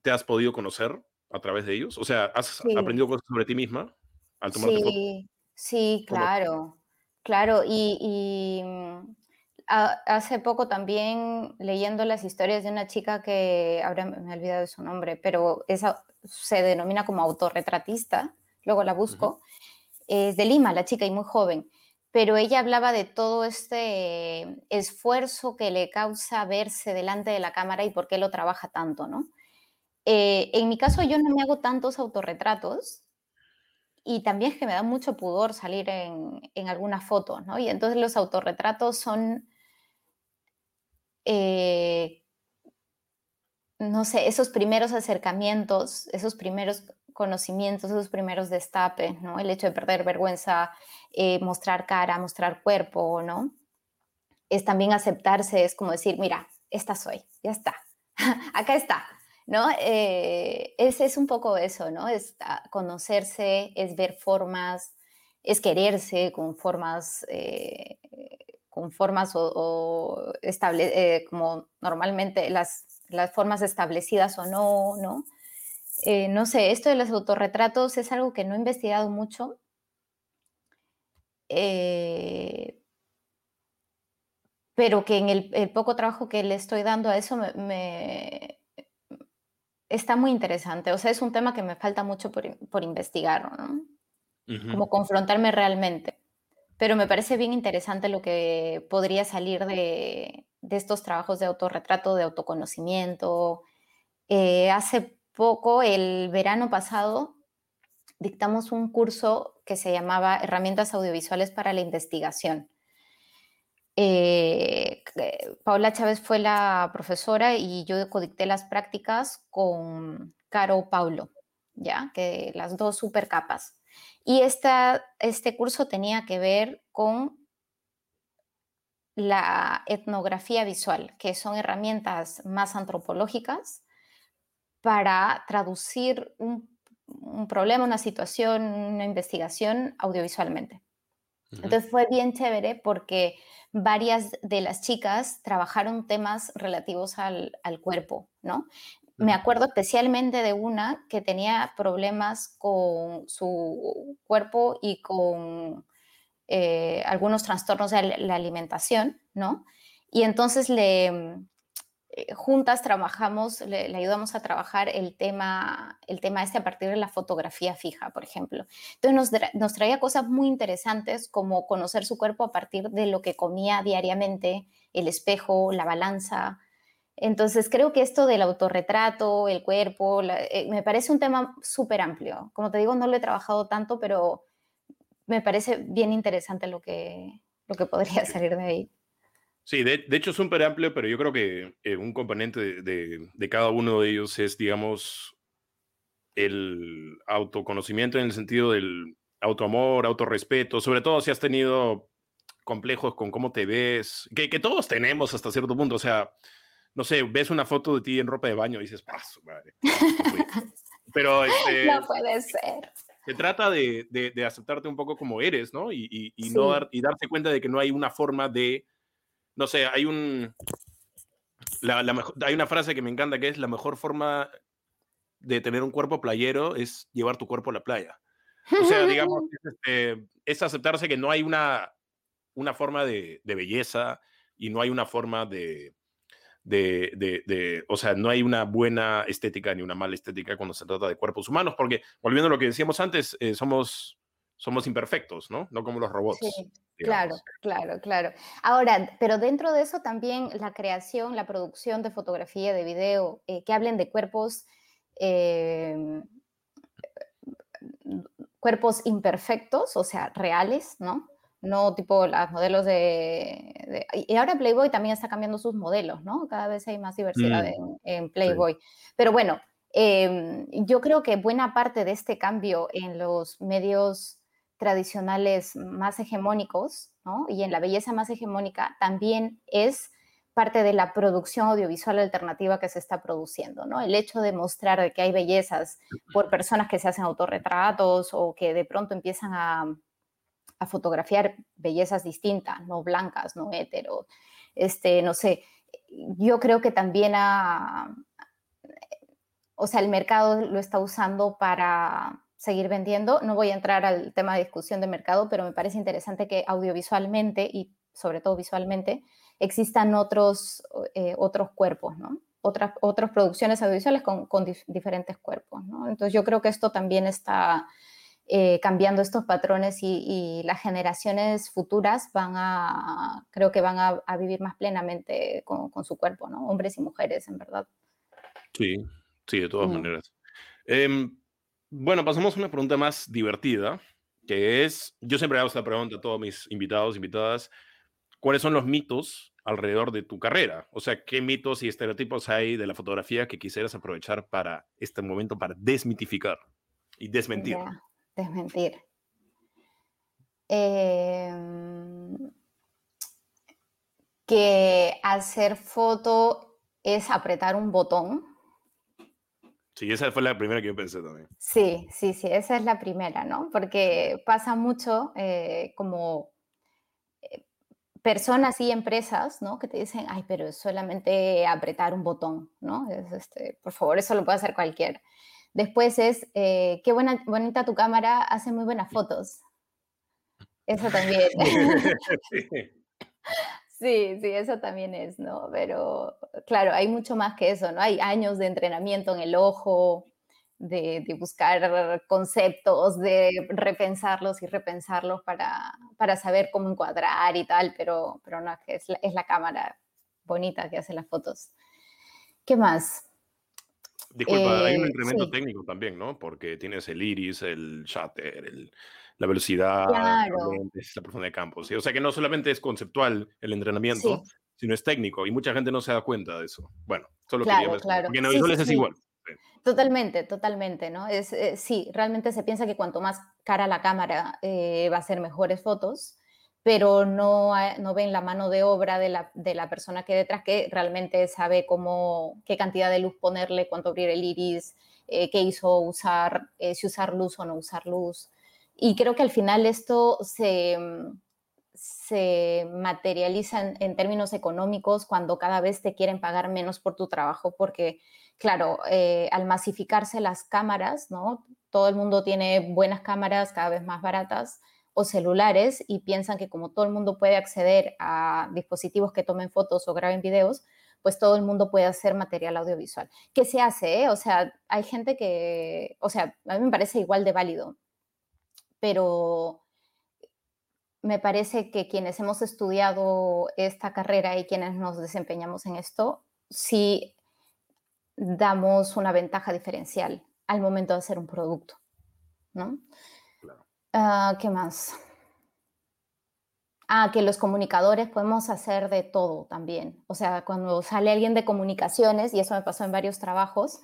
Speaker 1: te has podido conocer a través de ellos? O sea, ¿has aprendido cosas sobre ti misma
Speaker 2: al tomarte sí, Sí, claro. Claro, y, mm, hace poco también leyendo las historias de una chica que, ahora me he olvidado de su nombre, pero esa se denomina como autorretratista, luego la busco, es de Lima, la chica, y muy joven, pero ella hablaba de todo este esfuerzo que le causa verse delante de la cámara y por qué lo trabaja tanto, ¿no? Eh, en mi caso yo no me hago tantos autorretratos, y también es que me da mucho pudor salir en, en algunas fotos, ¿no? Y entonces los autorretratos son, eh, no sé, esos primeros acercamientos, esos primeros conocimientos, esos primeros destapes, ¿no? El hecho de perder vergüenza, eh, mostrar cara, mostrar cuerpo, ¿no? Es también aceptarse, es como decir, mira, esta soy, ya está, acá está, ¿no? Eh, ese es un poco eso, ¿no? Es conocerse, es ver formas, es quererse con formas, eh, con formas o, estable, eh, como normalmente las, las formas establecidas o no, ¿no? No sé, esto de los autorretratos es algo que no he investigado mucho. pero que en el, poco trabajo que le estoy dando a eso me está muy interesante. O sea, es un tema que me falta mucho por, investigar, ¿no? Como confrontarme realmente. Pero me parece bien interesante lo que podría salir de, estos trabajos de autorretrato, de autoconocimiento. Eh, hace poco, el verano pasado, dictamos un curso que se llamaba Herramientas Audiovisuales para la Investigación. Eh, Paula Chávez fue la profesora y yo codicté las prácticas con Caro Paulo, ¿ya? Que las dos super capas. Y esta, este curso tenía que ver con la etnografía visual, que son herramientas más antropológicas para traducir un, un problema, una situación, una investigación audiovisualmente. Entonces fue bien chévere porque varias de las chicas trabajaron temas relativos al, cuerpo, ¿no? Me acuerdo especialmente de una que tenía problemas con su cuerpo y con eh, algunos trastornos de la alimentación, ¿no? Y entonces le, juntas trabajamos, le, ayudamos a trabajar el tema, el tema este a partir de la fotografía fija, por ejemplo. Entonces nos, nos traía cosas muy interesantes como conocer su cuerpo a partir de lo que comía diariamente, el espejo, la balanza. Entonces creo que esto del autorretrato, el cuerpo, eh, me parece un tema súper amplio. Como te digo, no lo he trabajado tanto, pero me parece bien interesante lo que, lo que podría salir de ahí.
Speaker 1: Sí, de, hecho es súper amplio, pero yo creo que eh, un componente de, cada uno de ellos es, digamos, el autoconocimiento en el sentido del autoamor, autorrespeto, sobre todo si has tenido complejos con cómo te ves, que, que todos tenemos hasta cierto punto, o sea, no sé, ves una foto de ti en ropa de baño y dices, paso, madre. Pero este,
Speaker 2: no puede ser.
Speaker 1: Se trata de, de, aceptarte un poco como eres, ¿no? Y, y, no dar, y darse cuenta de que no hay una forma de no sé, hay un... hay una frase que me encanta que es la mejor forma de tener un cuerpo playero es llevar tu cuerpo a la playa. O sea, digamos, es, este, aceptarse que no hay una, una forma de, belleza y no hay una forma de, de, o sea, no hay una buena estética ni una mala estética cuando se trata de cuerpos humanos, porque volviendo a lo que decíamos antes, eh, somos somos imperfectos, ¿no? No como los robots. Sí,
Speaker 2: claro, claro, claro. Ahora, pero dentro de eso también la creación, la producción de fotografía, de video, eh, que hablen de cuerpos, em, cuerpos imperfectos, o sea, reales, ¿no? No tipo los modelos de, Y ahora Playboy también está cambiando sus modelos, ¿no? Cada vez hay más diversidad mm, en, Playboy. Pero bueno, em, yo creo que buena parte de este cambio en los medios tradicionales más hegemónicos, y en la belleza más hegemónica, también es parte de la producción audiovisual alternativa que se está produciendo, ¿no? El hecho de mostrar que hay bellezas por personas que se hacen autorretratos o que de pronto empiezan a, fotografiar bellezas distintas, no blancas, no hetero, este, no sé, yo creo que también a, o sea, el mercado lo está usando para seguir vendiendo. No voy a entrar al tema de discusión de mercado, pero me parece interesante que audiovisualmente y sobre todo visualmente existan otros, eh, otros cuerpos, ¿no? Otras, otras producciones audiovisuales con, diferentes cuerpos, ¿no? Entonces yo creo que esto también está eh, cambiando estos patrones y, las generaciones futuras van a, creo que van a, vivir más plenamente con, su cuerpo, ¿no? Hombres y mujeres, en verdad.
Speaker 1: Sí, sí, de todas mm. maneras. Em, bueno, pasamos a una pregunta más divertida, que es, yo siempre hago esta pregunta a todos mis invitados, invitadas, ¿cuáles son los mitos alrededor de tu carrera? O sea, ¿qué mitos y estereotipos hay de la fotografía que quisieras aprovechar para este momento, para desmitificar y desmentir?
Speaker 2: desmentir. Em, que hacer foto es apretar un botón
Speaker 1: Sí, esa fue la primera que yo pensé también.
Speaker 2: Sí, sí, sí, esa es la primera, ¿no? Porque pasa mucho eh, como eh, personas y empresas, ¿no? Que te dicen, ay, pero es solamente apretar un botón, ¿no? este, por favor, eso lo puede hacer cualquiera. Después es, eh, qué buena, bonita tu cámara, hace muy buenas fotos. Eso también. sí. Sí, sí, eso también es, ¿no? Pero claro, hay mucho más que eso, ¿no? Hay años de entrenamiento en el ojo, de, buscar conceptos, de repensarlos y repensarlos para, para, saber cómo encuadrar y tal, pero, pero no, es la, es la cámara bonita que hace las fotos. ¿Qué más?
Speaker 1: Disculpa, hay un eh, entrenamiento técnico también, ¿no? Porque tienes el iris, el shutter, el, la velocidad, la profundidad de campo. ¿sí? O sea que no solamente es conceptual el entrenamiento, sino es técnico y mucha gente no se da cuenta de eso. Bueno, solo
Speaker 2: claro, claro.
Speaker 1: Porque en audiovisuales es igual.
Speaker 2: Totalmente, totalmente, ¿no? Es, eh, sí, realmente se piensa que cuanto más cara la cámara eh, va a ser mejores fotos, pero no, no ven la mano de obra de la, de la, persona que detrás que realmente sabe cómo, qué cantidad de luz ponerle, cuánto abrir el iris, eh, qué hizo usar, si usar luz o no usar luz. Y creo que al final esto se, mm, se materializa en, términos económicos cuando cada vez te quieren pagar menos por tu trabajo, porque, claro, eh, al masificarse las cámaras, ¿no? Todo el mundo tiene buenas cámaras cada vez más baratas o celulares y piensan que como todo el mundo puede acceder a dispositivos que tomen fotos o graben videos, pues todo el mundo puede hacer material audiovisual. ¿Qué se hace? Eh? O sea, hay gente que, o sea, a mí me parece igual de válido, pero me parece que quienes hemos estudiado esta carrera y quienes nos desempeñamos en esto, sí damos una ventaja diferencial al momento de hacer un producto, ¿no? Ah, ¿Qué más? Ah, que los comunicadores podemos hacer de todo también. O sea, cuando sale alguien de comunicaciones, y eso me pasó en varios trabajos,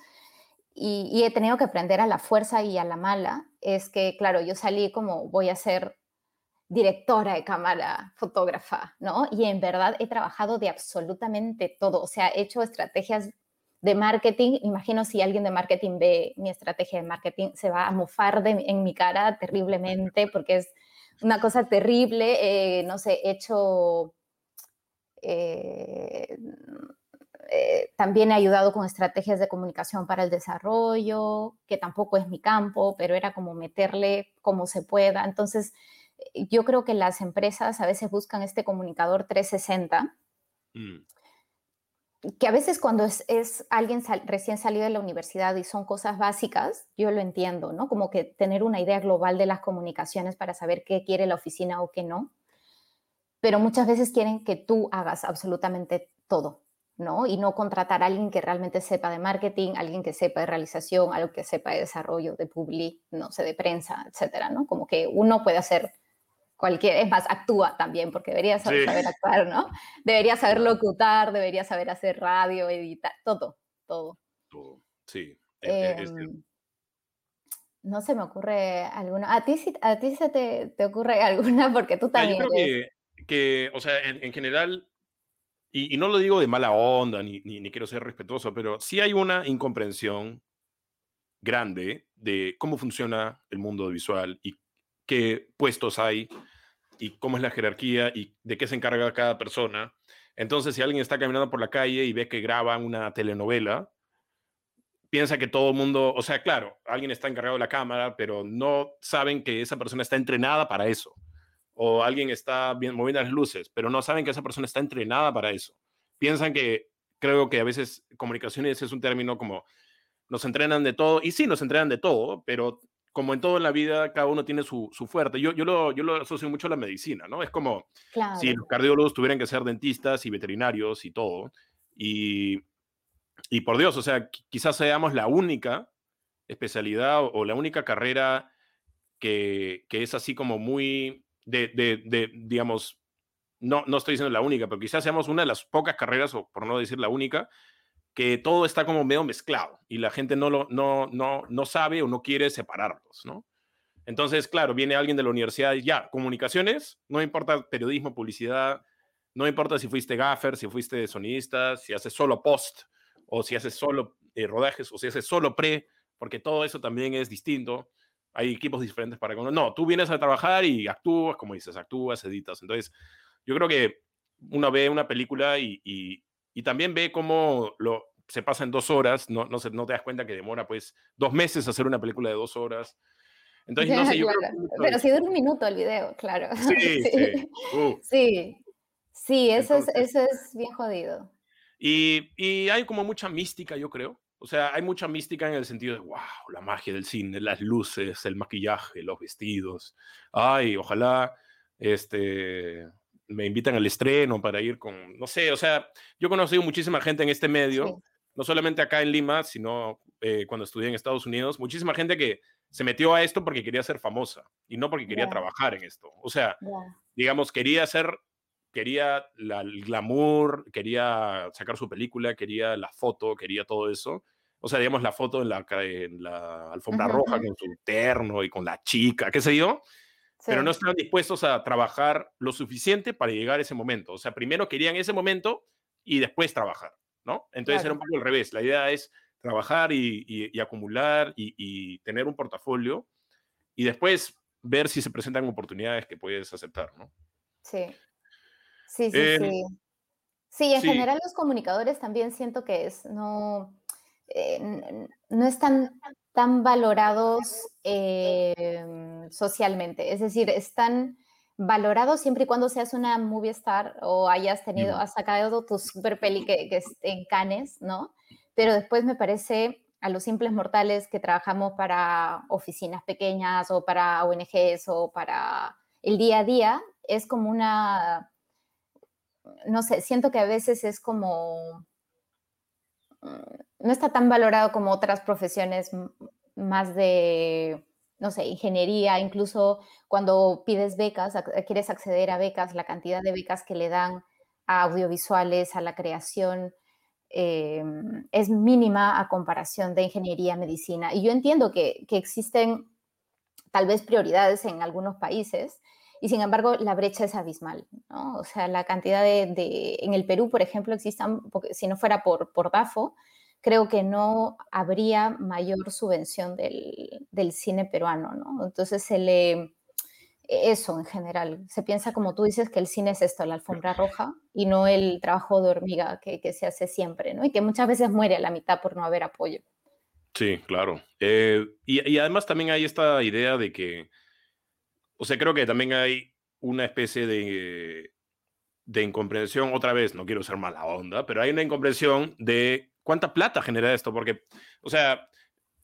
Speaker 2: y, he tenido que aprender a la fuerza y a la mala, es que, claro, yo salí como voy a ser directora de cámara, fotógrafa, ¿no? Y en verdad he trabajado de absolutamente todo. O sea, he hecho estrategias de marketing. Imagino si alguien de marketing ve mi estrategia de marketing, se va a mofar en mi cara terriblemente porque es una cosa terrible. Eh, no sé, he hecho... Eh, eh, también he ayudado con estrategias de comunicación para el desarrollo, que tampoco es mi campo, pero era como meterle como se pueda. Entonces, yo creo que las empresas a veces buscan este comunicador 360, mm. que a veces cuando es, alguien recién salido de la universidad y son cosas básicas, yo lo entiendo, ¿no? Como que tener una idea global de las comunicaciones para saber qué quiere la oficina o qué no. Pero muchas veces quieren que tú hagas absolutamente todo, ¿no? Y no contratar a alguien que realmente sepa de marketing, alguien que sepa de realización, algo que sepa de desarrollo, de public, no sé, de prensa, etcétera, ¿no? Como que uno puede hacer cualquier, es más, actúa también, porque debería saber, actuar, ¿no? Debería saber locutar, debería saber hacer radio, editar, todo, todo.
Speaker 1: Todo, sí. E, e,
Speaker 2: em, no se me ocurre alguna. ¿A ti, a ti se te, te ocurre alguna? Porque tú también.
Speaker 1: Yo creo que, o sea, en, general, y, no lo digo de mala onda, ni, ni, ni, quiero ser respetuoso, pero sí hay una incomprensión grande de cómo funciona el mundo visual y qué puestos hay y cómo es la jerarquía y de qué se encarga cada persona. Entonces, si alguien está caminando por la calle y ve que graban una telenovela, piensa que todo el mundo, o sea, claro, alguien está encargado de la cámara, pero no saben que esa persona está entrenada para eso. O alguien está bien, moviendo las luces, pero no saben que esa persona está entrenada para eso. Piensan que, creo que a veces comunicaciones es un término como, nos entrenan de todo, y sí, nos entrenan de todo, pero como en todo en la vida, cada uno tiene su, fuerte. Yo, yo, lo, yo lo asocio mucho a la medicina, ¿no? Es como si los cardiólogos tuvieran que ser dentistas y veterinarios y todo. Y, y por Dios, o sea, quizás seamos la única especialidad o, la única carrera que, que, es así como muy de, de, digamos, no, no estoy diciendo la única, pero quizás seamos una de las pocas carreras, o por no decir la única, que todo está como medio mezclado y la gente no, lo, no, no, no sabe o no quiere separarlos, ¿no? Entonces, claro, viene alguien de la universidad y ya, comunicaciones, no importa periodismo, publicidad, no importa si fuiste gaffer, si fuiste sonidista, si haces solo post o si haces solo eh, rodajes o si haces solo pre, porque todo eso también es distinto. Hay equipos diferentes para... No, tú vienes a trabajar y actúas, como dices, actúas, editas. Entonces, yo creo que uno ve una película y, y también ve cómo lo, se pasa en dos horas, no, no, se, no te das cuenta que demora pues dos meses hacer una película de dos horas. Entonces, no sé, yo
Speaker 2: Pero si dura un minuto el video, claro. Sí, sí. Sí, sí, eso, es, eso es bien jodido.
Speaker 1: Y, y, hay como mucha mística, yo creo. O sea, hay mucha mística en el sentido de, wow, la magia del cine, las luces, el maquillaje, los vestidos. Ay, ojalá este, me invitan al estreno para ir con, no sé, o sea, yo he conocido muchísima gente en este medio, no solamente acá en Lima, sino eh, cuando estudié en Estados Unidos, muchísima gente que se metió a esto porque quería ser famosa y no porque quería trabajar en esto. O sea, digamos, quería ser, quería la, el glamour, quería sacar su película, quería la foto, quería todo eso. O sea, digamos, la foto en la, en la alfombra roja con su terno y con la chica, qué sé yo pero no estaban dispuestos a trabajar lo suficiente para llegar a ese momento. O sea, primero querían ese momento y después trabajar, ¿no? Entonces era un poco al revés. La idea es trabajar y, acumular y, tener un portafolio y después ver si se presentan oportunidades que puedes aceptar, ¿no?
Speaker 2: Sí. Sí, sí, em, sí. Sí, en general los comunicadores también siento que es, no, eh, no están tan valorados em, socialmente, es decir, están valorado siempre y cuando seas una movie star o hayas tenido, has sacado tu super peli que, que en Cannes, ¿no? Pero después me parece a los simples mortales que trabajamos para oficinas pequeñas o para ONGs o para el día a día, es como una, no sé, siento que a veces es como, mm, no está tan valorado como otras profesiones más de, no sé, ingeniería, incluso cuando pides becas, quieres acceder a becas, la cantidad de becas que le dan a audiovisuales, a la creación, eh, es mínima a comparación de ingeniería, medicina. Y yo entiendo que, que, existen tal vez prioridades en algunos países y sin embargo la brecha es abismal. ¿no? O sea, la cantidad de, en el Perú, por ejemplo, existan, si no fuera por, por DAFO, creo que no habría mayor subvención del, del cine peruano. ¿no? Entonces se le eso en general. Se piensa, como tú dices, que el cine es esto, la alfombra roja, y no el trabajo de hormiga que, se hace siempre, ¿no? Y que muchas veces muere a la mitad por no haber apoyo.
Speaker 1: Sí, claro. Eh, y, además también hay esta idea de que, o sea, creo que también hay una especie de, de incomprensión, otra vez, no quiero ser mala onda, pero hay una incomprensión de cuánta plata genera esto, porque, o sea,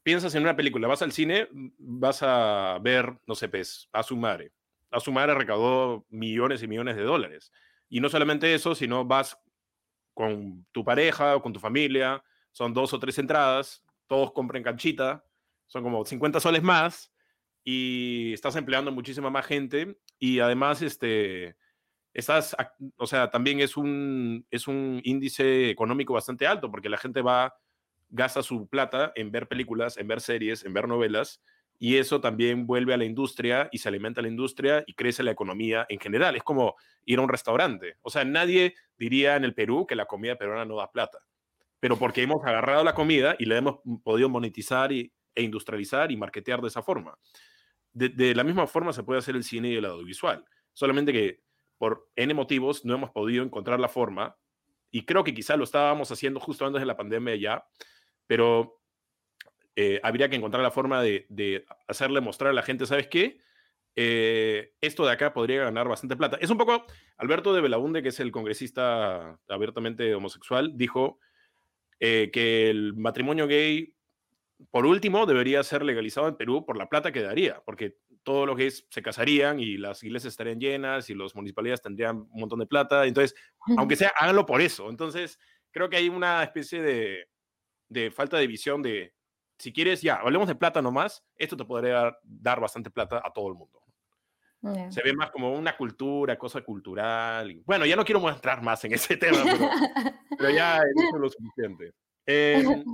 Speaker 1: piensas en una película, vas al cine, vas a ver, no sé, pues, a su madre. A su madre recaudó millones y millones de dólares. Y no solamente eso, sino vas con tu pareja o con tu familia, son dos o tres entradas, todos compran canchita, son como 50 soles más y estás empleando muchísima más gente y además este estás o sea, también es un es un índice económico bastante alto porque la gente va gasta su plata en ver películas, en ver series, en ver novelas, y eso también vuelve a la industria y se alimenta la industria y crece la economía en general. Es como ir a un restaurante. O sea, nadie diría en el Perú que la comida peruana no da plata, pero porque hemos agarrado la comida y la hemos podido monetizar y, e industrializar y marketear de esa forma. De, de la misma forma se puede hacer el cine y el audiovisual, solamente que por N motivos no hemos podido encontrar la forma y creo que quizá lo estábamos haciendo justo antes de la pandemia ya, pero eh, habría que encontrar la forma de, hacerle mostrar a la gente, ¿sabes qué? Eh, esto de acá podría ganar bastante plata. Es un poco, Alberto de Belaunde, que es el congresista abiertamente homosexual, dijo eh, que el matrimonio gay, por último, debería ser legalizado en Perú por la plata que daría, porque todos los gays se casarían y las iglesias estarían llenas y las municipalidades tendrían un montón de plata. Entonces, aunque sea, háganlo por eso. Entonces, creo que hay una especie de, de falta de visión de, si quieres, ya, hablemos de plata nomás, esto te podría dar, bastante plata a todo el mundo. Se ve más como una cultura, cosa cultural. bueno, ya no quiero mostrar más en ese tema, pero, ya dicho lo suficiente. Em,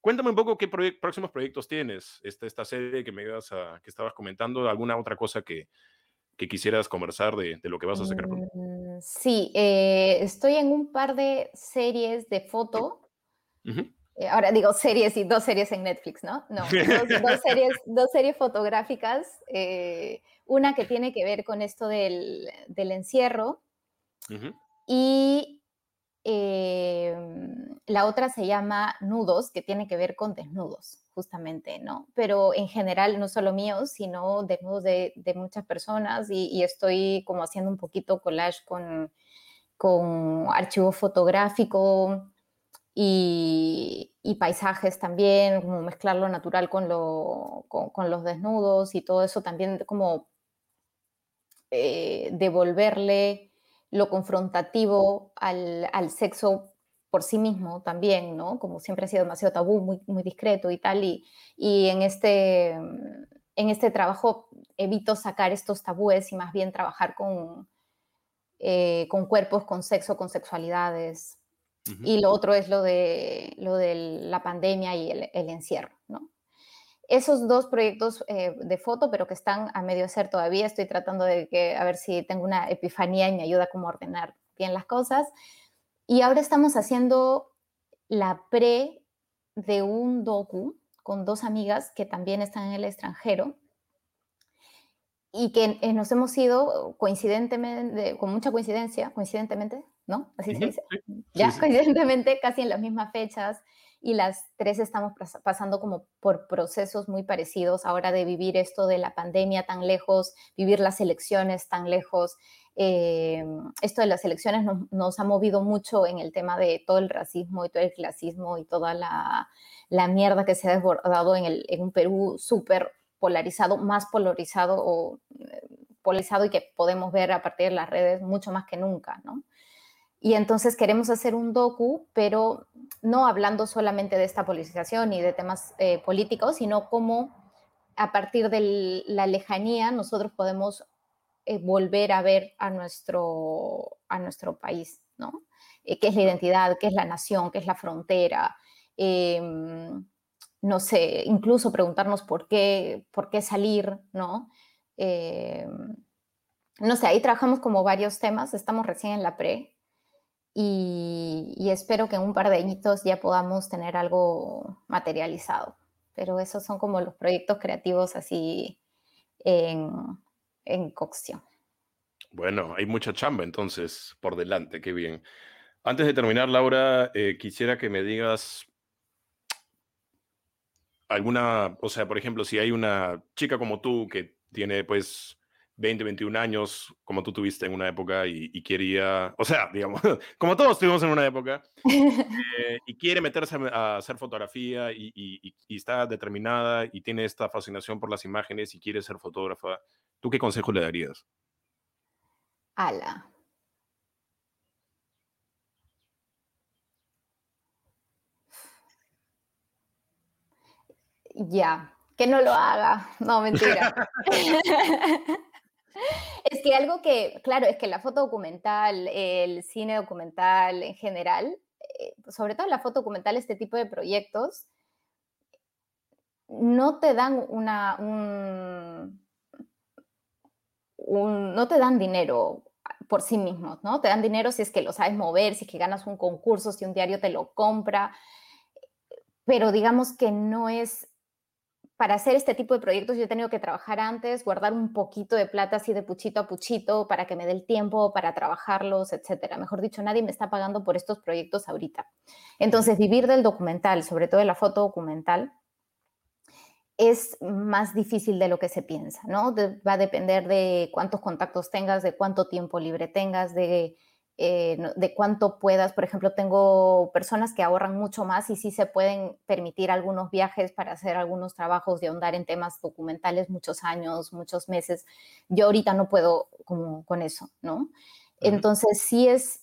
Speaker 1: cuéntame un poco qué próximos proyectos tienes, esta, esta serie que me a, que estabas comentando, alguna otra cosa que, que quisieras conversar de, de, lo que vas a sacar.
Speaker 2: Mm, sí, eh, estoy en un par de series de foto eh, ahora digo series y dos series en Netflix, ¿no? No, dos, series, dos series fotográficas. Eh, una que tiene que ver con esto del, del encierro y em, la otra se llama Nudos, que tiene que ver con desnudos, justamente, ¿no? Pero en general, no solo míos, sino desnudos de, muchas personas y, estoy como haciendo un poquito collage con, con archivo fotográfico y, paisajes también, como mezclar lo natural con, los desnudos y todo eso también como eh, devolverle lo confrontativo al, al, sexo por sí mismo también, ¿no? Como siempre ha sido demasiado tabú, muy, muy discreto y tal, y, y en, este, en este trabajo evito sacar estos tabúes y más bien trabajar con, eh, con cuerpos, con sexo, con sexualidades, y lo otro es lo de, lo de la pandemia y el, encierro, ¿no? Esos dos proyectos eh, de foto, pero que están a medio hacer todavía, estoy tratando de que, a ver si tengo una epifanía y me ayuda como a ordenar bien las cosas. Y ahora estamos haciendo la pre de un docu con dos amigas que también están en el extranjero y que eh, nos hemos ido coincidentemente, con mucha coincidencia, coincidentemente, ¿no? Así se dice. Ya, coincidentemente, casi en las mismas fechas y las tres estamos pasando como por procesos muy parecidos ahora de vivir esto de la pandemia tan lejos, vivir las elecciones tan lejos. Eh, esto de las elecciones nos, ha movido mucho en el tema de todo el racismo y todo el clasismo y toda la, mierda que se ha desbordado en, el, un Perú súper polarizado, más polarizado o eh, polarizado y que podemos ver a partir de las redes mucho más que nunca, ¿no? Y entonces queremos hacer un docu, pero no hablando solamente de esta polarización y de temas eh, políticos, sino cómo a partir de la lejanía nosotros podemos eh, volver a ver a nuestro, a nuestro país, ¿no? Eh, ¿Qué es la identidad? ¿Qué es la nación? ¿Qué es la frontera? Em, no sé, incluso preguntarnos por qué, por qué salir, ¿no? Em, no sé, ahí trabajamos como varios temas, estamos recién en la pre, y, espero que en un par de añitos ya podamos tener algo materializado. Pero esos son como los proyectos creativos así en, en cocción.
Speaker 1: Bueno, hay mucha chamba entonces por delante, qué bien. Antes de terminar, Laura, eh, quisiera que me digas alguna, o sea, por ejemplo, si hay una chica como tú que tiene pues 20, 21 años, como tú tuviste en una época y, quería, o sea, digamos, como todos tuvimos en una época, eh, y quiere meterse a, hacer fotografía y, está determinada y tiene esta fascinación por las imágenes y quiere ser fotógrafa, ¿tú qué consejo le darías?
Speaker 2: Ala. Ya, que no lo haga. No, mentira. Es que algo que, claro, es que la foto documental, el cine documental en general, eh, sobre todo la foto documental, este tipo de proyectos, no te dan una, no te dan dinero por sí mismos, ¿no? Te dan dinero si es que lo sabes mover, si es que ganas un concurso, si un diario te lo compra, pero digamos que no es para hacer este tipo de proyectos yo he tenido que trabajar antes, guardar un poquito de plata así de puchito a puchito para que me dé el tiempo para trabajarlos, etcétera. Mejor dicho, nadie me está pagando por estos proyectos ahorita. Entonces, vivir del documental, sobre todo de la foto documental, es más difícil de lo que se piensa, ¿no? va a depender de cuántos contactos tengas, de cuánto tiempo libre tengas, de eh, de cuánto puedas. Por ejemplo, tengo personas que ahorran mucho más y sí se pueden permitir algunos viajes para hacer algunos trabajos de ahondar en temas documentales muchos años, muchos meses. Yo ahorita no puedo como con eso, ¿no? Entonces, sí es,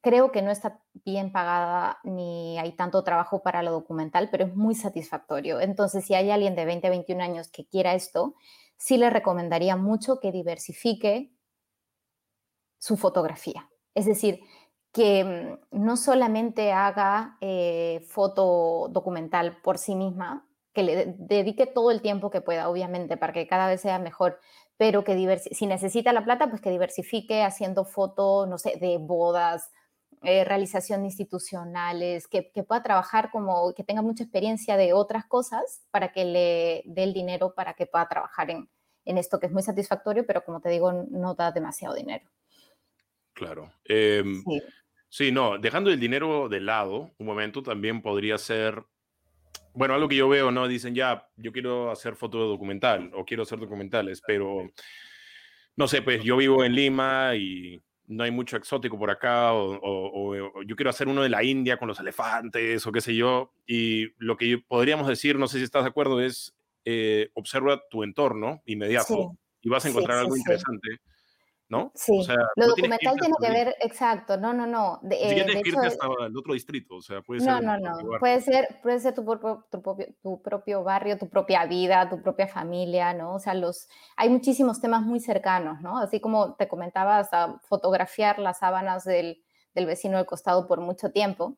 Speaker 2: creo que no está bien pagada ni hay tanto trabajo para lo documental, pero es muy satisfactorio. Entonces, si hay alguien de 20, 21 años que quiera esto, sí le recomendaría mucho que diversifique su fotografía. Es decir, que mm, no solamente haga eh, foto documental por sí misma, que le dedique todo el tiempo que pueda, obviamente, para que cada vez sea mejor, pero que si necesita la plata, pues que diversifique haciendo fotos, no sé, de bodas, eh, realización institucionales, que, pueda trabajar como, que tenga mucha experiencia de otras cosas para que le dé el dinero para que pueda trabajar en esto que es muy satisfactorio, pero como te digo, no da demasiado dinero.
Speaker 1: Claro. Em, sí. no, dejando el dinero de lado, un momento también podría ser, bueno, algo que yo veo, ¿no? Dicen, ya, yo quiero hacer foto documental o quiero hacer documentales, pero no sé, pues yo vivo en Lima y no hay mucho exótico por acá, o, yo quiero hacer uno de la India con los elefantes, o qué sé yo, y lo que podríamos decir, no sé si estás de acuerdo, es eh, observa tu entorno inmediato y vas a encontrar algo interesante ¿no?
Speaker 2: Sí, lo documental tiene que ver, exacto, no, no, no.
Speaker 1: De, eh, de hecho, hasta el otro distrito, o sea, puede ser.
Speaker 2: No, no, no, puede ser, puede ser tu propio, tu, propio, tu propio barrio, tu propia vida, tu propia familia, ¿no? O sea, los, hay muchísimos temas muy cercanos, ¿no? Así como te comentaba, hasta fotografiar las sábanas del, del vecino del costado por mucho tiempo.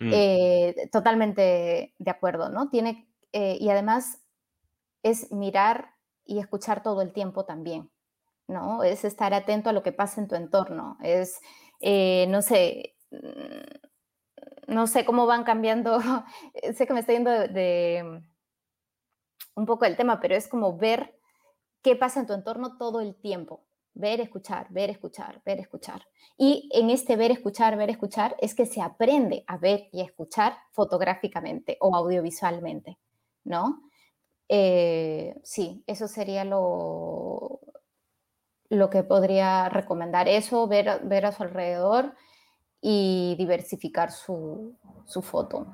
Speaker 2: Mm. Eh, totalmente de acuerdo, ¿no? Tiene, eh, y además es mirar y escuchar todo el tiempo también. ¿No? Es estar atento a lo que pasa en tu entorno, es, eh, no sé, mm, no sé cómo van cambiando, sé que me estoy yendo de, un poco del tema, pero es como ver qué pasa en tu entorno todo el tiempo, ver, escuchar, ver, escuchar, ver, escuchar. Y en este ver, escuchar, ver, escuchar es que se aprende a ver y escuchar fotográficamente o audiovisualmente, ¿no? Eh, sí, eso sería lo, lo que podría recomendar. Eso, ver, ver a su alrededor y diversificar su, su foto.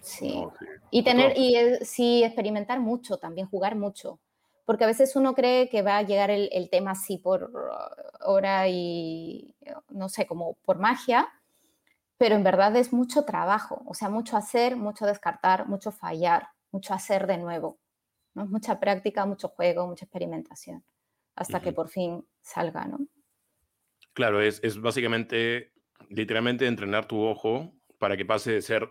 Speaker 2: Sí. Y tener, y sí, experimentar mucho, también jugar mucho porque a veces uno cree que va a llegar el, tema así por hora y, no sé, como por magia, pero en verdad es mucho trabajo, o sea, mucho hacer, mucho descartar, mucho fallar, mucho hacer de nuevo, ¿no? Mucha práctica, mucho juego, mucha experimentación, hasta que por fin salga, ¿no?
Speaker 1: Claro, es, es básicamente, literalmente entrenar tu ojo para que pase de ser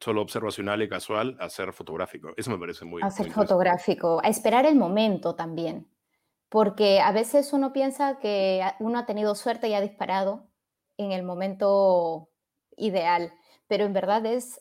Speaker 1: solo observacional y casual a ser fotográfico. Eso me parece muy...
Speaker 2: A ser fotográfico, a esperar el momento también, porque a veces uno piensa que uno ha tenido suerte y ha disparado en el momento ideal, pero en verdad es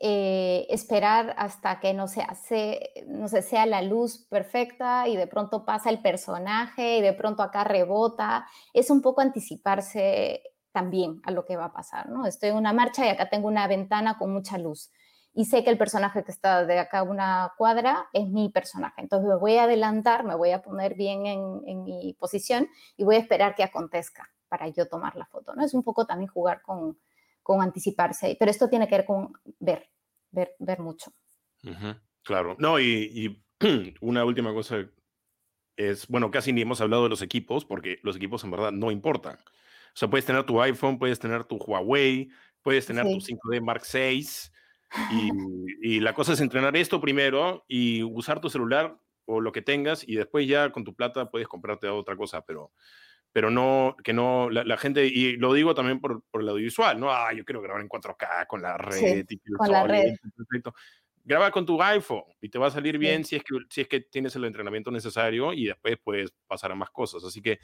Speaker 2: eh, esperar hasta que no se hace, no se sea la luz perfecta y de pronto pasa el personaje y de pronto acá rebota. Es un poco anticiparse también a lo que va a pasar, ¿no? Estoy en una marcha y acá tengo una ventana con mucha luz y sé que el personaje que está de acá una cuadra es mi personaje. Entonces me voy a adelantar, me voy a poner bien en, mi posición y voy a esperar que acontezca para yo tomar la foto, ¿no? Es un poco también jugar con, con anticiparse, pero esto tiene que ver con ver, ver, ver mucho.
Speaker 1: claro, no, y, y una última cosa es, bueno, casi ni hemos hablado de los equipos, porque los equipos en verdad no importan. O sea, puedes tener tu iPhone, puedes tener tu Huawei, puedes tener tu 5D Mark VI. Y, la cosa es entrenar esto primero y usar tu celular o lo que tengas y después ya con tu plata puedes comprarte otra cosa, pero, pero no, que no, la, gente, y lo digo también por, por, el audiovisual, ¿no? Ah, yo quiero grabar en 4K con la red.
Speaker 2: con la red.
Speaker 1: Perfecto. Graba con tu iPhone y te va a salir bien si, es que, si es que tienes el entrenamiento necesario y después puedes pasar a más cosas. Así que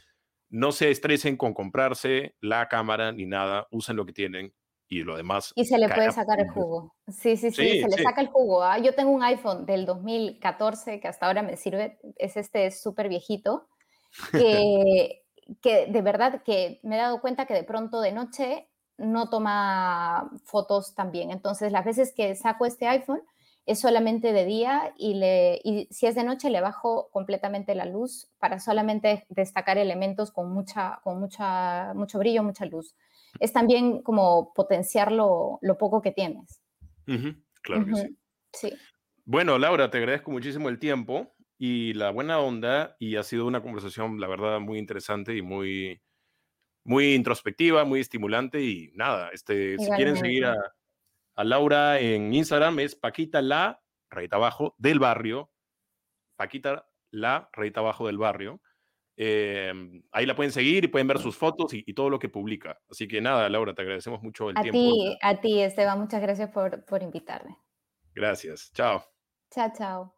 Speaker 1: no se estresen con comprarse la cámara ni nada, usen lo que tienen y lo demás.
Speaker 2: Y se le puede sacar el jugo. Sí, sí, sí, se le saca el jugo. ¿ah? Yo tengo un iPhone del 2014 que hasta ahora me sirve, es este súper viejito, que, que de verdad que me he dado cuenta que de pronto de noche no toma fotos tan bien. Entonces, las veces que saco este iPhone, es solamente de día y, le, y si es de noche le bajo completamente la luz para solamente destacar elementos con, mucha, con mucha, mucho brillo, mucha luz. Es también como potenciar lo, poco que tienes.
Speaker 1: claro sí. Bueno, Laura, te agradezco muchísimo el tiempo y la buena onda y ha sido una conversación, la verdad, muy interesante y muy, muy introspectiva, muy estimulante y nada, este, si quieren seguir a a Laura en Instagram es Paquita la, rayita abajo, del barrio. Paquita la, rayita abajo del barrio. Em, ahí la pueden seguir y pueden ver sus fotos y, todo lo que publica. Así que nada, Laura, te agradecemos mucho el
Speaker 2: a
Speaker 1: tiempo.
Speaker 2: Ti, a ti, Esteban, muchas gracias por, por invitarme.
Speaker 1: Gracias. Chao.
Speaker 2: Chao, chao.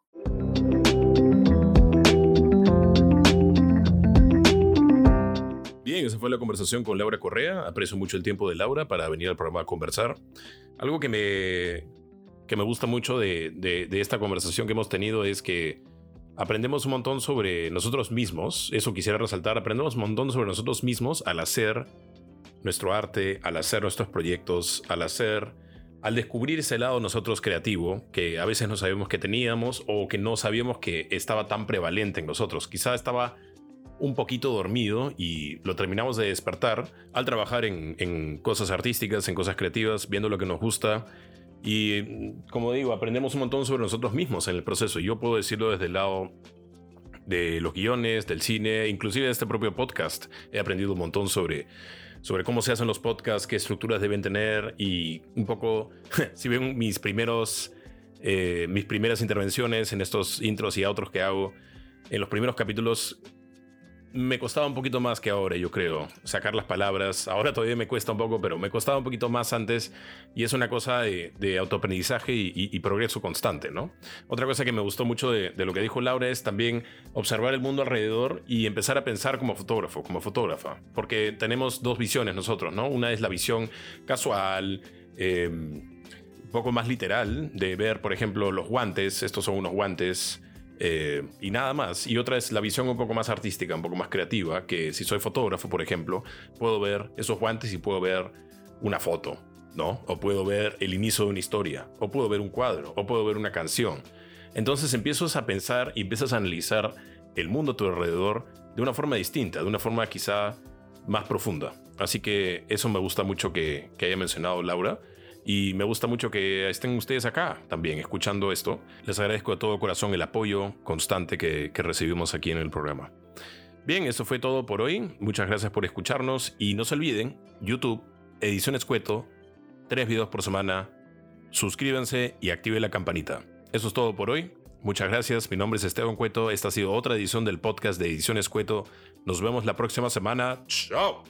Speaker 1: Bien, esa fue la conversación con Laura Correa. Aprecio mucho el tiempo de Laura para venir al programa a conversar. Algo que me, que me gusta mucho de, de, esta conversación que hemos tenido es que aprendemos un montón sobre nosotros mismos. Eso quisiera resaltar. Aprendemos un montón sobre nosotros mismos al hacer nuestro arte, al hacer nuestros proyectos, al hacer, al descubrir ese lado nosotros creativo que a veces no sabíamos que teníamos o que no sabíamos que estaba tan prevalente en nosotros. Quizá estaba un poquito dormido y lo terminamos de despertar al trabajar en, cosas artísticas, en cosas creativas, viendo lo que nos gusta. Y como digo, aprendemos un montón sobre nosotros mismos en el proceso. Yo puedo decirlo desde el lado de los guiones, del cine, inclusive de este propio podcast. He aprendido un montón sobre, sobre cómo se hacen los podcasts, qué estructuras deben tener y un poco, si ven mis primeros, eh, mis primeras intervenciones en estos intros y otros que hago, en los primeros capítulos me costaba un poquito más que ahora, yo creo, sacar las palabras. Ahora todavía me cuesta un poco, pero me costaba un poquito más antes y es una cosa de, autoaprendizaje y, progreso constante, ¿no? Otra cosa que me gustó mucho de, lo que dijo Laura es también observar el mundo alrededor y empezar a pensar como fotógrafo, como fotógrafa, porque tenemos dos visiones nosotros, ¿no? Una es la visión casual, em, un poco más literal, de ver, por ejemplo, los guantes, estos son unos guantes Eh, y nada más. Y otra es la visión un poco más artística, un poco más creativa, que si soy fotógrafo, por ejemplo, puedo ver esos guantes y puedo ver una foto, ¿no? O puedo ver el inicio de una historia, o puedo ver un cuadro, o puedo ver una canción. Entonces empiezas a pensar y empiezas a analizar el mundo a tu alrededor de una forma distinta, de una forma quizá más profunda. Así que eso me gusta mucho que, que haya mencionado Laura. Y me gusta mucho que estén ustedes acá también escuchando esto. Les agradezco de todo corazón el apoyo constante que, recibimos aquí en el programa. Bien, eso fue todo por hoy. Muchas gracias por escucharnos y no se olviden, YouTube, Ediciones Cueto, tres videos por semana. Suscríbanse y active la campanita. Eso es todo por hoy. Muchas gracias. Mi nombre es Esteban Cueto. Esta ha sido otra edición del podcast de Ediciones Cueto. Nos vemos la próxima semana. ¡Chao!